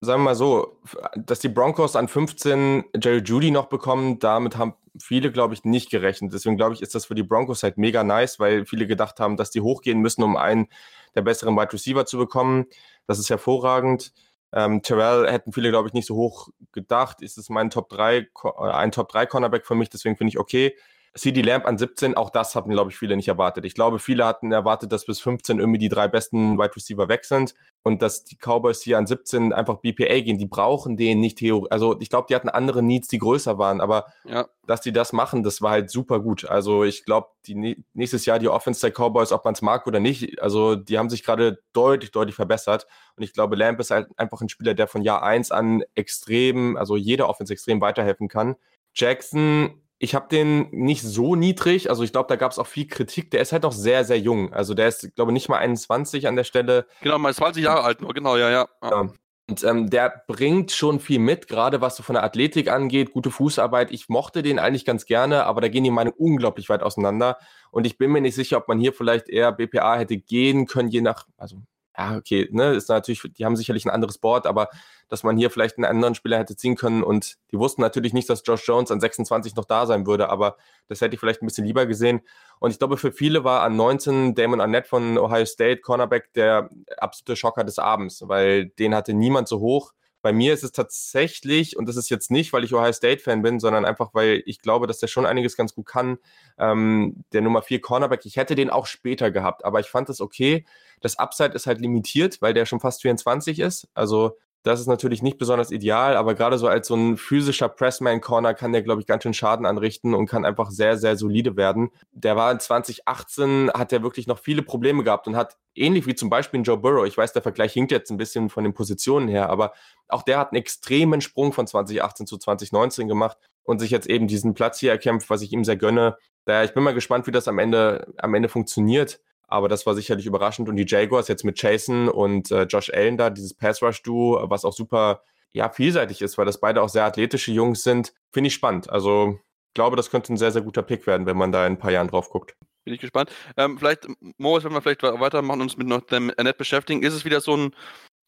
sagen wir mal so, dass die Broncos an 15 Jerry Judy noch bekommen, damit haben viele, glaube ich, nicht gerechnet. Deswegen glaube ich, ist das für die Broncos halt mega nice, weil viele gedacht haben, dass die hochgehen müssen, um einen der besseren Wide Receiver zu bekommen. Das ist hervorragend. Ähm, Terrell hätten viele, glaube ich, nicht so hoch gedacht. Ist es mein Top 3, äh, ein Top 3 Cornerback für mich, deswegen finde ich okay. CD Lamp an 17, auch das hatten, glaube ich, viele nicht erwartet. Ich glaube, viele hatten erwartet, dass bis 15 irgendwie die drei besten Wide Receiver weg sind und dass die Cowboys hier an 17 einfach BPA gehen. Die brauchen den nicht theoretisch. Also ich glaube, die hatten andere Needs, die größer waren, aber ja. dass die das machen, das war halt super gut. Also ich glaube, die nächstes Jahr die Offense der Cowboys, ob man es mag oder nicht, also die haben sich gerade deutlich, deutlich verbessert. Und ich glaube, Lamp ist halt einfach ein Spieler, der von Jahr 1 an extrem, also jeder Offense extrem weiterhelfen kann. Jackson ich habe den nicht so niedrig, also ich glaube, da gab es auch viel Kritik. Der ist halt noch sehr, sehr jung. Also der ist, glaube ich, nicht mal 21 an der Stelle. Genau, mal 20 Jahre alt nur, genau, ja, ja. ja. Und ähm, der bringt schon viel mit, gerade was so von der Athletik angeht, gute Fußarbeit. Ich mochte den eigentlich ganz gerne, aber da gehen die Meinungen unglaublich weit auseinander. Und ich bin mir nicht sicher, ob man hier vielleicht eher BPA hätte gehen können, je nach, also ja, okay, ne, ist natürlich, die haben sicherlich ein anderes Board, aber dass man hier vielleicht einen anderen Spieler hätte ziehen können und die wussten natürlich nicht, dass Josh Jones an 26 noch da sein würde, aber das hätte ich vielleicht ein bisschen lieber gesehen. Und ich glaube, für viele war an 19 Damon Arnett von Ohio State, Cornerback, der absolute Schocker des Abends, weil den hatte niemand so hoch. Bei mir ist es tatsächlich, und das ist jetzt nicht, weil ich Ohio State-Fan bin, sondern einfach, weil ich glaube, dass der schon einiges ganz gut kann. Ähm, der Nummer 4 Cornerback, ich hätte den auch später gehabt, aber ich fand das okay. Das Upside ist halt limitiert, weil der schon fast 24 ist. Also das ist natürlich nicht besonders ideal, aber gerade so als so ein physischer Pressman-Corner kann der, glaube ich, ganz schön Schaden anrichten und kann einfach sehr, sehr solide werden. Der war in 2018, hat er wirklich noch viele Probleme gehabt und hat ähnlich wie zum Beispiel Joe Burrow, ich weiß, der Vergleich hinkt jetzt ein bisschen von den Positionen her, aber auch der hat einen extremen Sprung von 2018 zu 2019 gemacht und sich jetzt eben diesen Platz hier erkämpft, was ich ihm sehr gönne. Daher, ich bin mal gespannt, wie das am Ende, am Ende funktioniert. Aber das war sicherlich überraschend. Und die Jaguars jetzt mit Jason und äh, Josh Allen da, dieses Pass-Rush-Duo, was auch super ja, vielseitig ist, weil das beide auch sehr athletische Jungs sind, finde ich spannend. Also ich glaube, das könnte ein sehr, sehr guter Pick werden, wenn man da in ein paar Jahren drauf guckt. Bin ich gespannt. Ähm, vielleicht, Moritz, wenn wir vielleicht weitermachen und uns mit noch dem Annette beschäftigen, ist es wieder so ein,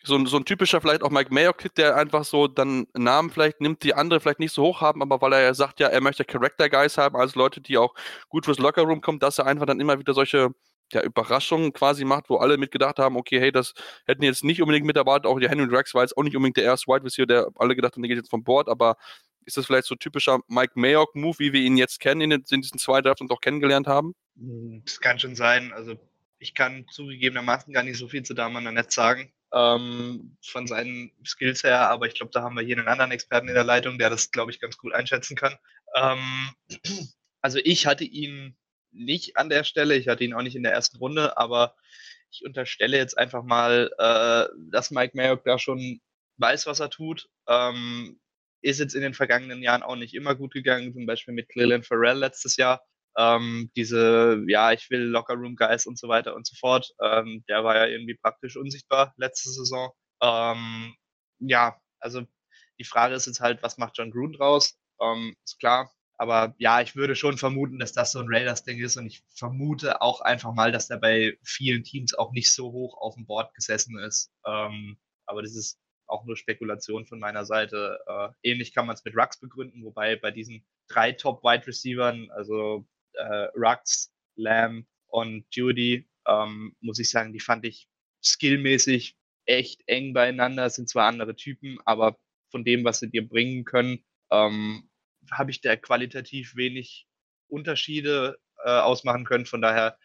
so ein, so ein typischer vielleicht auch Mike Mayock, der einfach so dann Namen vielleicht nimmt, die andere vielleicht nicht so hoch haben, aber weil er ja sagt, ja, er möchte Character Guys haben, also Leute, die auch gut fürs Lockerroom kommen, dass er einfach dann immer wieder solche ja, Überraschungen quasi macht, wo alle mitgedacht haben, okay, hey, das hätten jetzt nicht unbedingt mit erwartet. Auch der Henry Drax war jetzt auch nicht unbedingt der erste Wide Receiver, der alle gedacht haben, der geht jetzt vom Board, aber ist das vielleicht so typischer Mike Mayock-Move, wie wir ihn jetzt kennen in, den, in diesen zwei Drafts und auch kennengelernt haben? Hm, das kann schon sein. Also ich kann zugegebenermaßen gar nicht so viel zu Daman Netz sagen, ähm, von seinen Skills her, aber ich glaube, da haben wir hier einen anderen Experten in der Leitung, der das, glaube ich, ganz gut einschätzen kann. Ähm, also ich hatte ihn nicht an der Stelle. Ich hatte ihn auch nicht in der ersten Runde, aber ich unterstelle jetzt einfach mal, äh, dass Mike Mayock da schon weiß, was er tut. Ähm, ist jetzt in den vergangenen Jahren auch nicht immer gut gegangen, zum Beispiel mit Cleland Farrell letztes Jahr. Ähm, diese, ja, ich will Lockerroom Guys und so weiter und so fort. Ähm, der war ja irgendwie praktisch unsichtbar letzte Saison. Ähm, ja, also die Frage ist jetzt halt, was macht John Gruden draus? Ähm, ist klar, aber ja, ich würde schon vermuten, dass das so ein Raiders-Ding ist und ich vermute auch einfach mal, dass der bei vielen Teams auch nicht so hoch auf dem Board gesessen ist. Ähm, aber das ist auch nur Spekulation von meiner Seite. Äh, ähnlich kann man es mit Rux begründen, wobei bei diesen drei Top-Wide-Receivern, also äh, Rux, Lamb und Judy, ähm, muss ich sagen, die fand ich skillmäßig echt eng beieinander. Das sind zwar andere Typen, aber von dem, was sie dir bringen können, ähm, habe ich da qualitativ wenig Unterschiede äh, ausmachen können. Von daher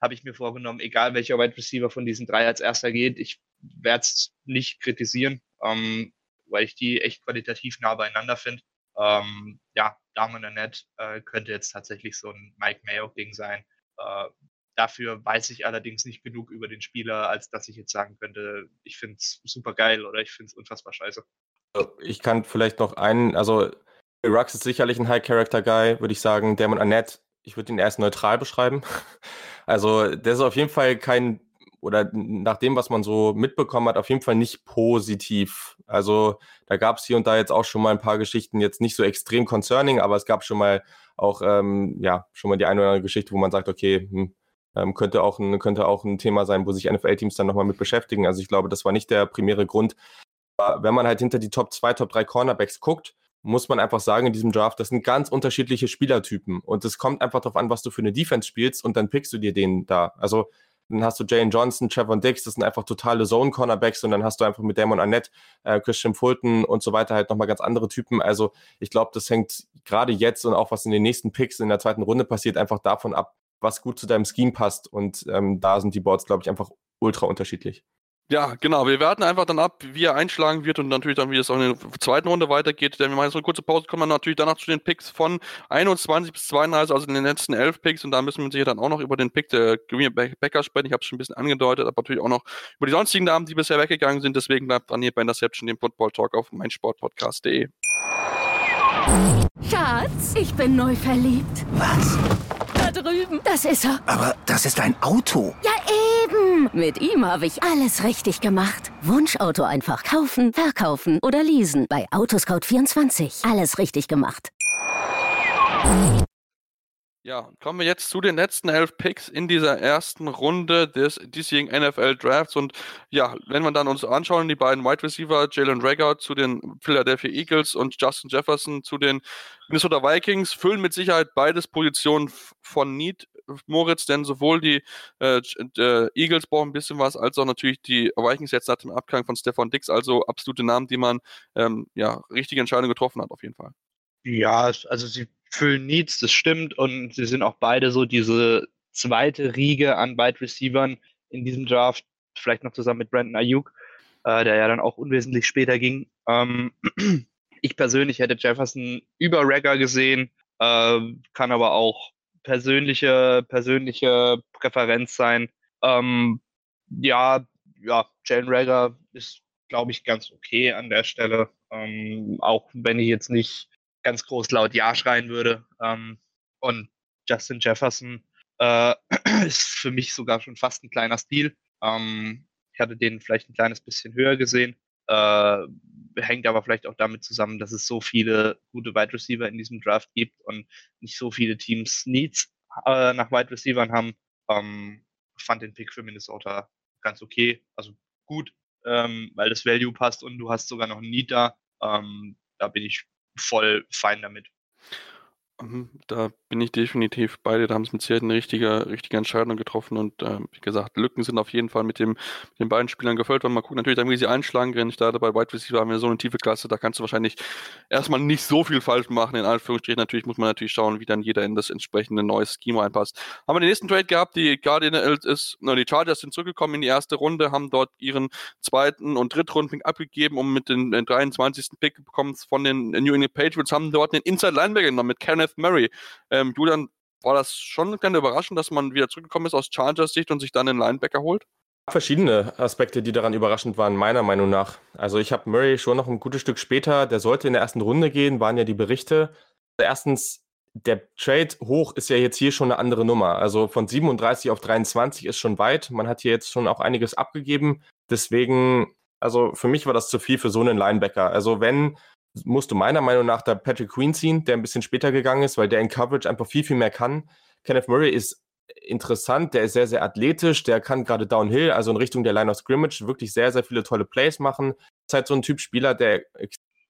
habe ich mir vorgenommen, egal welcher Wide Receiver von diesen drei als erster geht, ich werde es nicht kritisieren. Ähm, weil ich die echt qualitativ nah beieinander finde. Ähm, ja, Damon Annette äh, könnte jetzt tatsächlich so ein Mike Mayo-Ding sein. Äh, dafür weiß ich allerdings nicht genug über den Spieler, als dass ich jetzt sagen könnte, ich finde es super geil oder ich finde es unfassbar scheiße. Ich kann vielleicht noch einen, also Rux ist sicherlich ein High-Character-Guy, würde ich sagen. Damon Annette, ich würde ihn erst neutral beschreiben. Also, der ist auf jeden Fall kein, oder nach dem, was man so mitbekommen hat, auf jeden Fall nicht positiv. Also, da gab es hier und da jetzt auch schon mal ein paar Geschichten, jetzt nicht so extrem concerning, aber es gab schon mal auch, ähm, ja, schon mal die eine oder andere Geschichte, wo man sagt, okay, hm, ähm, könnte, auch ein, könnte auch ein Thema sein, wo sich NFL-Teams dann nochmal mit beschäftigen. Also, ich glaube, das war nicht der primäre Grund. Aber wenn man halt hinter die Top 2, Top 3 Cornerbacks guckt, muss man einfach sagen, in diesem Draft, das sind ganz unterschiedliche Spielertypen. Und es kommt einfach darauf an, was du für eine Defense spielst und dann pickst du dir den da. Also dann hast du Jane Johnson, Trevor Dix, das sind einfach totale Zone-Cornerbacks und dann hast du einfach mit Damon Arnett, äh, Christian Fulton und so weiter halt nochmal ganz andere Typen. Also ich glaube, das hängt gerade jetzt und auch was in den nächsten Picks in der zweiten Runde passiert, einfach davon ab, was gut zu deinem Scheme passt. Und ähm, da sind die Boards, glaube ich, einfach ultra unterschiedlich. Ja, genau. Wir warten einfach dann ab, wie er einschlagen wird und natürlich dann, wie es auch in der zweiten Runde weitergeht. Denn wir machen jetzt eine kurze Pause, kommen wir natürlich danach zu den Picks von 21 bis 32, also in den letzten 11 Picks. Und da müssen wir sicher dann auch noch über den Pick der Green Packers sprechen. Ich habe es schon ein bisschen angedeutet, aber natürlich auch noch über die sonstigen Namen, die bisher weggegangen sind. Deswegen bleibt dran hier bei Interception, dem Football Talk auf meinsportpodcast.de. Schatz, ich bin neu verliebt. Was? Da drüben. Das ist er. Aber das ist ein Auto. Ja, eben. Mit ihm habe ich alles richtig gemacht. Wunschauto einfach kaufen, verkaufen oder leasen. Bei Autoscout24. Alles richtig gemacht. Ja, kommen wir jetzt zu den letzten elf Picks in dieser ersten Runde des diesjährigen NFL Drafts. Und ja, wenn wir dann uns anschauen, die beiden Wide Receiver, Jalen Rager zu den Philadelphia Eagles und Justin Jefferson zu den Minnesota Vikings, füllen mit Sicherheit beides Positionen von Need, Moritz, denn sowohl die äh, äh, Eagles brauchen ein bisschen was, als auch natürlich die Vikings jetzt nach dem Abgang von Stefan Dix, also absolute Namen, die man ähm, ja richtige Entscheidungen getroffen hat, auf jeden Fall. Ja, also sie füllen Needs, das stimmt. Und sie sind auch beide so diese zweite Riege an Wide Receivern in diesem Draft, vielleicht noch zusammen mit Brandon Ayuk, äh, der ja dann auch unwesentlich später ging. Ähm, ich persönlich hätte Jefferson über Ragger gesehen, äh, kann aber auch persönliche, persönliche Präferenz sein. Ähm, ja, ja, Jalen Rager ist, glaube ich, ganz okay an der Stelle. Ähm, auch wenn ich jetzt nicht ganz groß laut Ja schreien würde. Ähm, und Justin Jefferson äh, ist für mich sogar schon fast ein kleiner Stil. Ähm, ich hatte den vielleicht ein kleines bisschen höher gesehen. Äh, hängt aber vielleicht auch damit zusammen, dass es so viele gute Wide Receiver in diesem Draft gibt und nicht so viele Teams Needs äh, nach Wide Receivern haben. Ähm, fand den Pick für Minnesota ganz okay, also gut, ähm, weil das Value passt und du hast sogar noch ein Need da. Ähm, da bin ich voll fein damit. Mhm, da bin ich definitiv bei dir. Da haben es mit Sicherheit eine richtige, richtige Entscheidung getroffen. Und äh, wie gesagt, Lücken sind auf jeden Fall mit, dem, mit den beiden Spielern gefüllt worden. Mal gucken natürlich, wie sie einschlagen. Wenn ich da bei Wide Receiver haben wir so eine tiefe Klasse, da kannst du wahrscheinlich erstmal nicht so viel falsch machen. In Anführungsstrichen natürlich muss man natürlich schauen, wie dann jeder in das entsprechende neue Schema einpasst. Haben wir den nächsten Trade gehabt. Die Guardians ist, no, die Chargers sind zurückgekommen in die erste Runde, haben dort ihren zweiten und drittrunden abgegeben, um mit den 23. Pick bekommen von den New England Patriots, haben dort den Inside Linebacker genommen mit Kenneth Murray. Ähm, Julian, war das schon eine kleine Überraschung, dass man wieder zurückgekommen ist aus Chargers Sicht und sich dann einen Linebacker holt? Verschiedene Aspekte, die daran überraschend waren, meiner Meinung nach. Also ich habe Murray schon noch ein gutes Stück später, der sollte in der ersten Runde gehen, waren ja die Berichte. Erstens, der Trade hoch ist ja jetzt hier schon eine andere Nummer. Also von 37 auf 23 ist schon weit. Man hat hier jetzt schon auch einiges abgegeben. Deswegen, also für mich war das zu viel für so einen Linebacker. Also wenn musst du meiner Meinung nach da Patrick Queen ziehen, der ein bisschen später gegangen ist, weil der in Coverage einfach viel, viel mehr kann. Kenneth Murray ist interessant, der ist sehr, sehr athletisch, der kann gerade Downhill, also in Richtung der Line of Scrimmage, wirklich sehr, sehr viele tolle Plays machen. Ist halt so ein Typ Spieler, der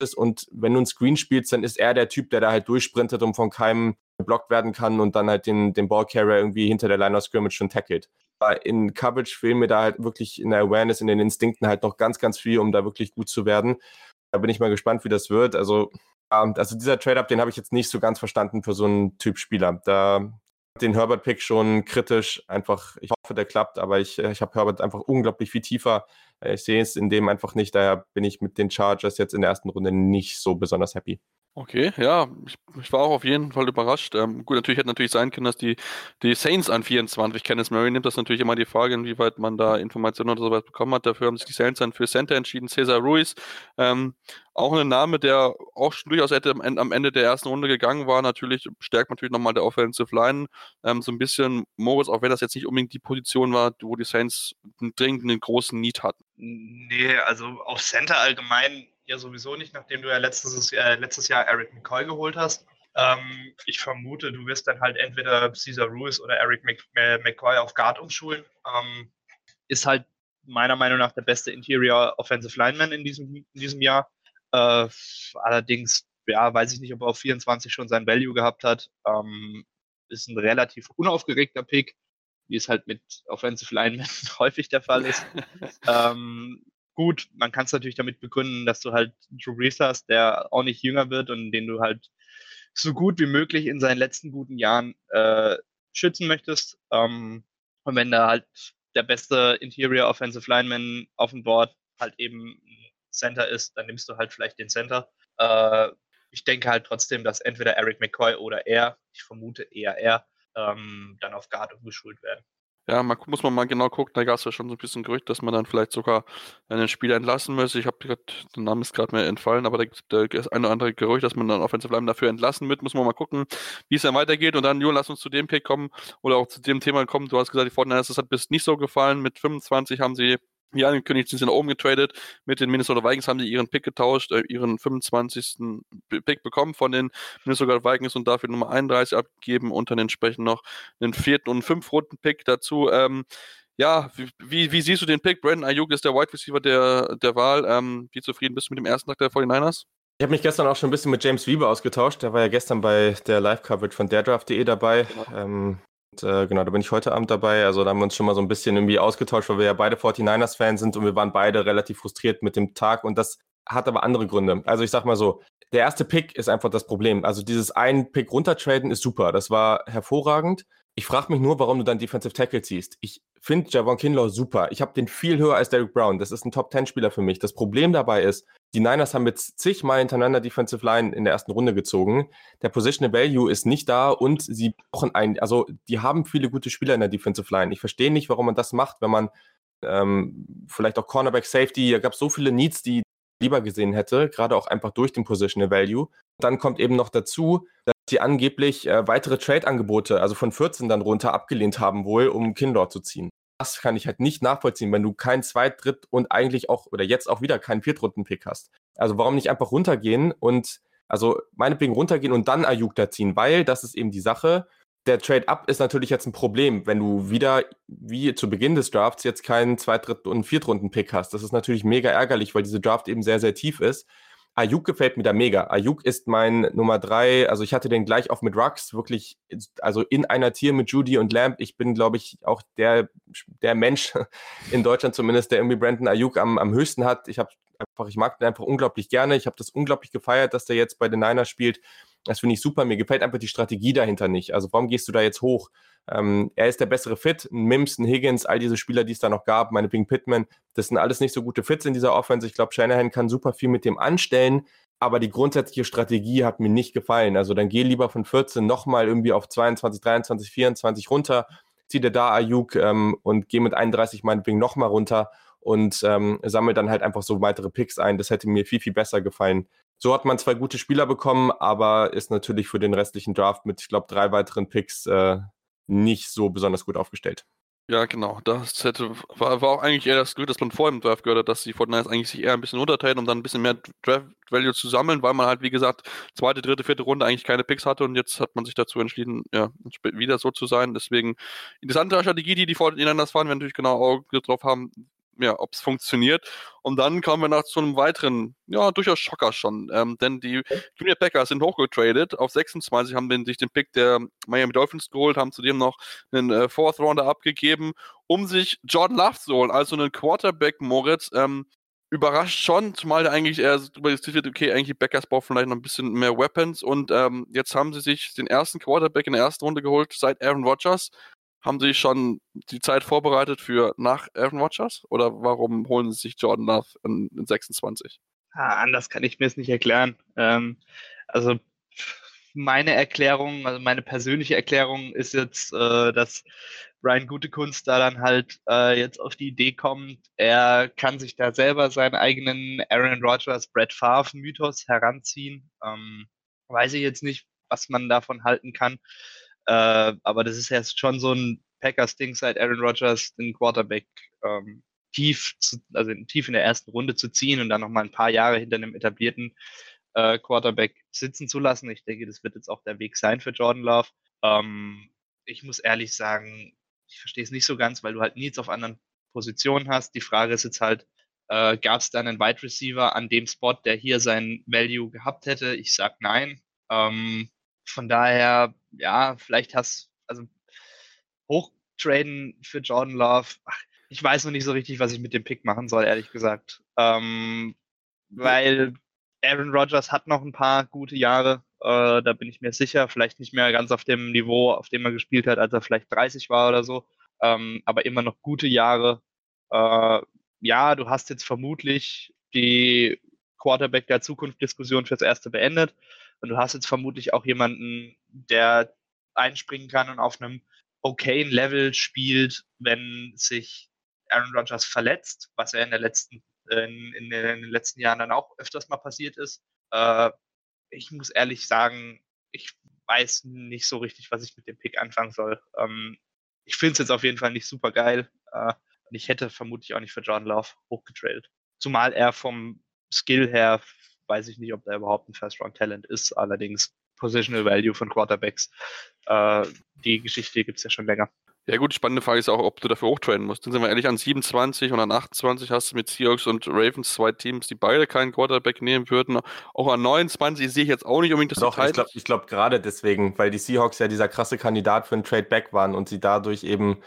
ist und wenn du ein Screen spielst, dann ist er der Typ, der da halt durchsprintet und von keinem geblockt werden kann und dann halt den, den Ballcarrier irgendwie hinter der Line of Scrimmage schon tackelt. In Coverage fehlen mir da halt wirklich in der Awareness, in den Instinkten halt noch ganz, ganz viel, um da wirklich gut zu werden. Da bin ich mal gespannt, wie das wird. Also, also dieser Trade-Up, den habe ich jetzt nicht so ganz verstanden für so einen Typ Spieler. Da den Herbert-Pick schon kritisch. Einfach, ich hoffe, der klappt, aber ich, ich habe Herbert einfach unglaublich viel tiefer. Ich sehe es in dem einfach nicht, daher bin ich mit den Chargers jetzt in der ersten Runde nicht so besonders happy. Okay, ja, ich, ich, war auch auf jeden Fall überrascht. Ähm, gut, natürlich hätte natürlich sein können, dass die, die Saints an 24 Kenneth Murray nimmt. Das ist natürlich immer die Frage, inwieweit man da Informationen oder sowas bekommen hat. Dafür haben sich die Saints dann für Center entschieden. Cesar Ruiz, ähm, auch ein Name, der auch durchaus hätte am Ende der ersten Runde gegangen war. Natürlich stärkt natürlich nochmal der Offensive Line. Ähm, so ein bisschen Morris, auch wenn das jetzt nicht unbedingt die Position war, wo die Saints dringend einen großen Need hatten. Nee, also auf Center allgemein ja sowieso nicht, nachdem du ja letztes, äh, letztes Jahr Eric McCoy geholt hast. Ähm, ich vermute, du wirst dann halt entweder Caesar Ruiz oder Eric Mc, McCoy auf Guard umschulen. Ähm, ist halt meiner Meinung nach der beste Interior Offensive Lineman in diesem, in diesem Jahr. Äh, allerdings, ja, weiß ich nicht, ob er auf 24 schon sein Value gehabt hat. Ähm, ist ein relativ unaufgeregter Pick, wie es halt mit Offensive Linemen häufig der Fall ist. ähm, gut, man kann es natürlich damit begründen, dass du halt Drew Brees hast, der auch nicht jünger wird und den du halt so gut wie möglich in seinen letzten guten Jahren äh, schützen möchtest. Ähm, und wenn da halt der beste Interior Offensive Lineman auf dem Board halt eben Center ist, dann nimmst du halt vielleicht den Center. Äh, ich denke halt trotzdem, dass entweder Eric McCoy oder er, ich vermute eher er, ähm, dann auf Guard umgeschult werden. Ja, man, muss man mal genau gucken. Da gab es ja schon so ein bisschen Gerücht, dass man dann vielleicht sogar einen Spieler entlassen müsste. Ich habe gerade, der Name ist gerade mir entfallen, aber da gibt es ein oder andere Gerücht, dass man dann Offensive Line dafür entlassen wird. Muss man mal gucken, wie es dann weitergeht. Und dann, Jo, lass uns zu dem Pick kommen oder auch zu dem Thema kommen. Du hast gesagt, die Fortnite, das hat bis nicht so gefallen. Mit 25 haben sie wie angekündigt, sind sie nach oben getradet. Mit den Minnesota Vikings haben sie ihren Pick getauscht, äh, ihren 25. Pick bekommen von den Minnesota Vikings und dafür Nummer 31 abgegeben und dann entsprechend noch einen vierten und fünf Runden Pick dazu. Ähm, ja, wie, wie, siehst du den Pick? Brandon Ayuk ist der Wide Receiver der, der Wahl. Ähm, wie zufrieden bist du mit dem ersten Tag der 49ers? Ich habe mich gestern auch schon ein bisschen mit James Weber ausgetauscht. Der war ja gestern bei der Live-Coverage von derdraft.de dabei. Genau. Ähm, äh, genau, da bin ich heute Abend dabei. Also da haben wir uns schon mal so ein bisschen irgendwie ausgetauscht, weil wir ja beide 49ers-Fans sind und wir waren beide relativ frustriert mit dem Tag und das hat aber andere Gründe. Also ich sag mal so, der erste Pick ist einfach das Problem. Also dieses einen Pick runtertraden ist super, das war hervorragend. Ich frage mich nur, warum du dann Defensive Tackle ziehst. Ich finde Javon Kinlaw super. Ich habe den viel höher als Derek Brown. Das ist ein Top-10-Spieler für mich. Das Problem dabei ist, die Niners haben jetzt zigmal hintereinander Defensive Line in der ersten Runde gezogen. Der Positional Value ist nicht da und sie brauchen einen, also die haben viele gute Spieler in der Defensive Line. Ich verstehe nicht, warum man das macht, wenn man ähm, vielleicht auch Cornerback Safety, da gab es so viele Needs, die lieber gesehen hätte, gerade auch einfach durch den Positional Value. Dann kommt eben noch dazu, dass sie angeblich äh, weitere Trade-Angebote, also von 14 dann runter, abgelehnt haben wohl, um Kinlaw zu ziehen das kann ich halt nicht nachvollziehen, wenn du keinen Zweit-, Dritt- und eigentlich auch, oder jetzt auch wieder keinen Viertrunden-Pick hast. Also warum nicht einfach runtergehen und, also meinetwegen runtergehen und dann Ayuk da ziehen, weil das ist eben die Sache. Der Trade-Up ist natürlich jetzt ein Problem, wenn du wieder, wie zu Beginn des Drafts, jetzt keinen Zweit-, Dritt- und Viertrunden-Pick hast. Das ist natürlich mega ärgerlich, weil diese Draft eben sehr, sehr tief ist. Ayuk gefällt mir da mega. Ayuk ist mein Nummer drei. Also ich hatte den gleich auf mit Rux, wirklich, also in einer Tier mit Judy und Lamb. Ich bin, glaube ich, auch der, der Mensch in Deutschland zumindest, der irgendwie Brandon Ayuk am, am höchsten hat. Ich habe einfach, ich mag den einfach unglaublich gerne. Ich habe das unglaublich gefeiert, dass der jetzt bei den Niners spielt. Das finde ich super. Mir gefällt einfach die Strategie dahinter nicht. Also warum gehst du da jetzt hoch? Ähm, er ist der bessere Fit. Ein Mims, ein Higgins, all diese Spieler, die es da noch gab, meine Bing Pittman, das sind alles nicht so gute Fits in dieser Offense. Ich glaube, Shanahan kann super viel mit dem anstellen, aber die grundsätzliche Strategie hat mir nicht gefallen. Also dann geh lieber von 14 nochmal irgendwie auf 22, 23, 24 runter, zieh dir da Ayuk ähm, und geh mit 31 meinetwegen nochmal runter und ähm, sammel dann halt einfach so weitere Picks ein. Das hätte mir viel, viel besser gefallen. So hat man zwei gute Spieler bekommen, aber ist natürlich für den restlichen Draft mit, ich glaube, drei weiteren Picks äh, nicht so besonders gut aufgestellt. Ja, genau. Das hätte, war, war auch eigentlich eher das Glück, dass man vor dem Draft gehört hat, dass die Fortnite eigentlich sich eher ein bisschen unterteilen, um dann ein bisschen mehr Draft-Value zu sammeln, weil man halt, wie gesagt, zweite, dritte, vierte Runde eigentlich keine Picks hatte und jetzt hat man sich dazu entschieden, ja, wieder so zu sein. Deswegen interessante Strategie, die die Fortnite fahren, wir natürlich genau Auge drauf haben, ja, ob es funktioniert. Und dann kommen wir noch zu einem weiteren, ja, durchaus Schocker schon. Ähm, denn die Bay Packers sind hochgetradet. Auf 26 haben den, sich den Pick der Miami Dolphins geholt, haben zudem noch einen äh, Fourth Rounder abgegeben, um sich Jordan Love zu holen, also einen Quarterback Moritz, ähm, überrascht schon, zumal da eigentlich eher darüber diskutiert wird, okay, eigentlich die Backers brauchen vielleicht noch ein bisschen mehr Weapons und ähm, jetzt haben sie sich den ersten Quarterback in der ersten Runde geholt seit Aaron Rodgers. Haben sie schon die Zeit vorbereitet für nach Aaron Rodgers oder warum holen sie sich Jordan Love in, in 26? Ah, anders kann ich mir es nicht erklären. Ähm, also meine Erklärung, also meine persönliche Erklärung ist jetzt, äh, dass Brian Gutekunst da dann halt äh, jetzt auf die Idee kommt, er kann sich da selber seinen eigenen Aaron Rodgers, Brett Favre Mythos heranziehen. Ähm, weiß ich jetzt nicht, was man davon halten kann. Äh, aber das ist jetzt schon so ein Packers-Ding seit Aaron Rodgers den Quarterback ähm, tief, zu, also tief in der ersten Runde zu ziehen und dann nochmal ein paar Jahre hinter einem etablierten äh, Quarterback sitzen zu lassen. Ich denke, das wird jetzt auch der Weg sein für Jordan Love. Ähm, ich muss ehrlich sagen, ich verstehe es nicht so ganz, weil du halt Needs auf anderen Positionen hast. Die Frage ist jetzt halt, äh, gab es da einen Wide Receiver an dem Spot, der hier sein Value gehabt hätte? Ich sag nein. Ähm, von daher, ja, vielleicht hast, also hochtraden für Jordan Love. Ach, ich weiß noch nicht so richtig, was ich mit dem Pick machen soll, ehrlich gesagt. Ähm, weil Aaron Rodgers hat noch ein paar gute Jahre, äh, da bin ich mir sicher. Vielleicht nicht mehr ganz auf dem Niveau, auf dem er gespielt hat, als er vielleicht 30 war oder so, ähm, aber immer noch gute Jahre. Äh, ja, du hast jetzt vermutlich die Quarterback der Zukunft-Diskussion fürs Erste beendet und du hast jetzt vermutlich auch jemanden, der einspringen kann und auf einem okayen Level spielt, wenn sich Aaron Rodgers verletzt, was er in der letzten in, in, den letzten Jahren dann auch öfters mal passiert ist. Äh, ich muss ehrlich sagen, ich weiß nicht so richtig, was ich mit dem Pick anfangen soll. Ähm, ich finde es jetzt auf jeden Fall nicht super geil. Äh, und ich hätte vermutlich auch nicht für Jordan Love hochgetradet. Zumal er vom Skill her, weiß ich nicht, ob da überhaupt ein First-Round-Talent ist. Allerdings Positional Value von Quarterbacks. Äh, die Geschichte gibt es ja schon länger. Ja gut, die spannende Frage ist auch, ob du dafür hochtraden musst. Dann sind wir ehrlich, an 27 und an 28 hast du mit Seahawks und Ravens zwei Teams, die beide keinen Quarterback nehmen würden. Auch an 29 sehe ich jetzt auch nicht unbedingt das Doch, ich glaube ich glaub gerade deswegen, weil die Seahawks ja dieser krasse Kandidat für einen Trade-Back waren und sie dadurch eben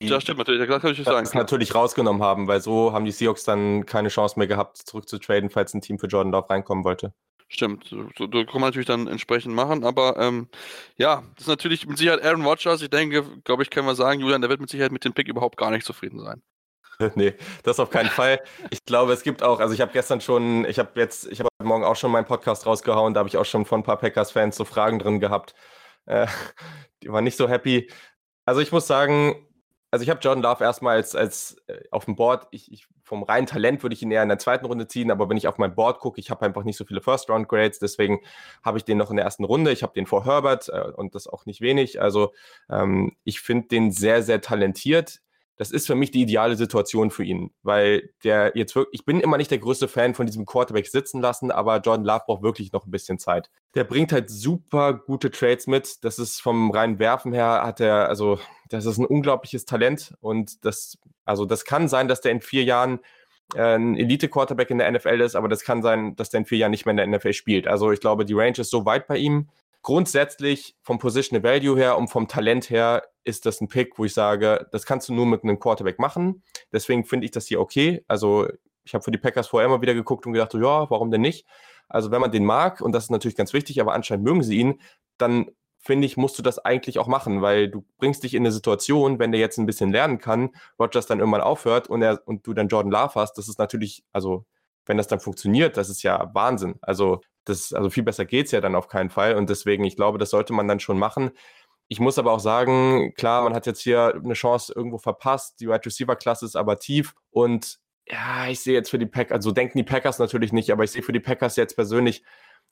das stimmt natürlich, das kann ich sagen. Das natürlich rausgenommen haben, weil so haben die Seahawks dann keine Chance mehr gehabt, zurückzutraden, falls ein Team für Jordan Love reinkommen wollte. Stimmt, so, so kann man natürlich dann entsprechend machen, aber ähm, ja, das ist natürlich mit Sicherheit Aaron Rodgers. Ich denke, glaube ich, können wir sagen, Julian, der wird mit Sicherheit mit dem Pick überhaupt gar nicht zufrieden sein. nee, das auf keinen Fall. Ich glaube, es gibt auch, also ich habe gestern schon, ich habe jetzt, ich habe morgen auch schon meinen Podcast rausgehauen, da habe ich auch schon von ein paar Packers-Fans so Fragen drin gehabt. Äh, die waren nicht so happy. Also ich muss sagen, also ich habe Jordan Love erstmal als, als äh, auf dem Board, ich, ich, vom reinen Talent würde ich ihn eher in der zweiten Runde ziehen, aber wenn ich auf mein Board gucke, ich habe einfach nicht so viele First-Round-Grades, deswegen habe ich den noch in der ersten Runde. Ich habe den vor Herbert äh, und das auch nicht wenig. Also ähm, ich finde den sehr, sehr talentiert das ist für mich die ideale Situation für ihn, weil der jetzt wirklich, ich bin immer nicht der größte Fan von diesem Quarterback sitzen lassen, aber Jordan Love braucht wirklich noch ein bisschen Zeit. Der bringt halt super gute Trades mit. Das ist vom reinen Werfen her hat er, also, das ist ein unglaubliches Talent und das, also, das kann sein, dass der in vier Jahren äh, ein Elite-Quarterback in der NFL ist, aber das kann sein, dass der in vier Jahren nicht mehr in der NFL spielt. Also ich glaube, die Range ist so weit bei ihm, grundsätzlich vom Positional Value her und vom Talent her ist das ein Pick, wo ich sage, das kannst du nur mit einem Quarterback machen. Deswegen finde ich das hier okay. Also ich habe für die Packers vorher immer wieder geguckt und gedacht, so, ja, warum denn nicht? Also wenn man den mag, und das ist natürlich ganz wichtig, aber anscheinend mögen sie ihn, dann finde ich, musst du das eigentlich auch machen, weil du bringst dich in eine Situation, wenn der jetzt ein bisschen lernen kann, Rogers dann irgendwann aufhört und, er, und du dann Jordan Love hast, das ist natürlich, also wenn das dann funktioniert, das ist ja Wahnsinn. Also das, also viel besser geht es ja dann auf keinen Fall. Und deswegen, ich glaube, das sollte man dann schon machen. Ich muss aber auch sagen, klar, man hat jetzt hier eine Chance irgendwo verpasst. Die Wide Receiver-Klasse ist aber tief. Und ja, ich sehe jetzt für die Packers, also denken die Packers natürlich nicht, aber ich sehe für die Packers jetzt persönlich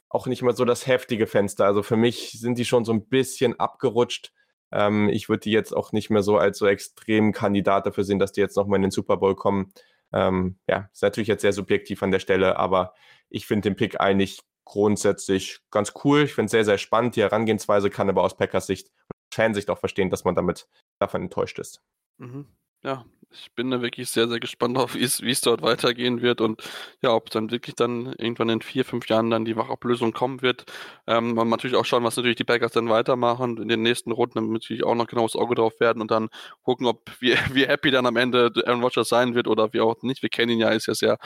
auch nicht mehr so das heftige Fenster. Also für mich sind die schon so ein bisschen abgerutscht. Ähm, ich würde die jetzt auch nicht mehr so als so extremen Kandidat dafür sehen, dass die jetzt nochmal in den Super Bowl kommen. Ähm, ja, ist natürlich jetzt sehr subjektiv an der Stelle, aber ich finde den Pick eigentlich grundsätzlich ganz cool. Ich finde es sehr, sehr spannend. Die Herangehensweise kann aber aus Packers Sicht und Fansicht auch verstehen, dass man damit davon enttäuscht ist. Mhm. Ja, Ich bin da wirklich sehr, sehr gespannt auf, wie es dort weitergehen wird und ja, ob dann wirklich dann irgendwann in vier, fünf Jahren dann die Wachablösung kommen wird. Ähm, man natürlich auch schauen, was natürlich die Packers dann weitermachen in den nächsten Runden, natürlich auch noch genaues Auge drauf werden und dann gucken, ob wie, wie happy dann am Ende Aaron Rodgers sein wird oder wie auch nicht. Wir kennen ihn ja, ist ja sehr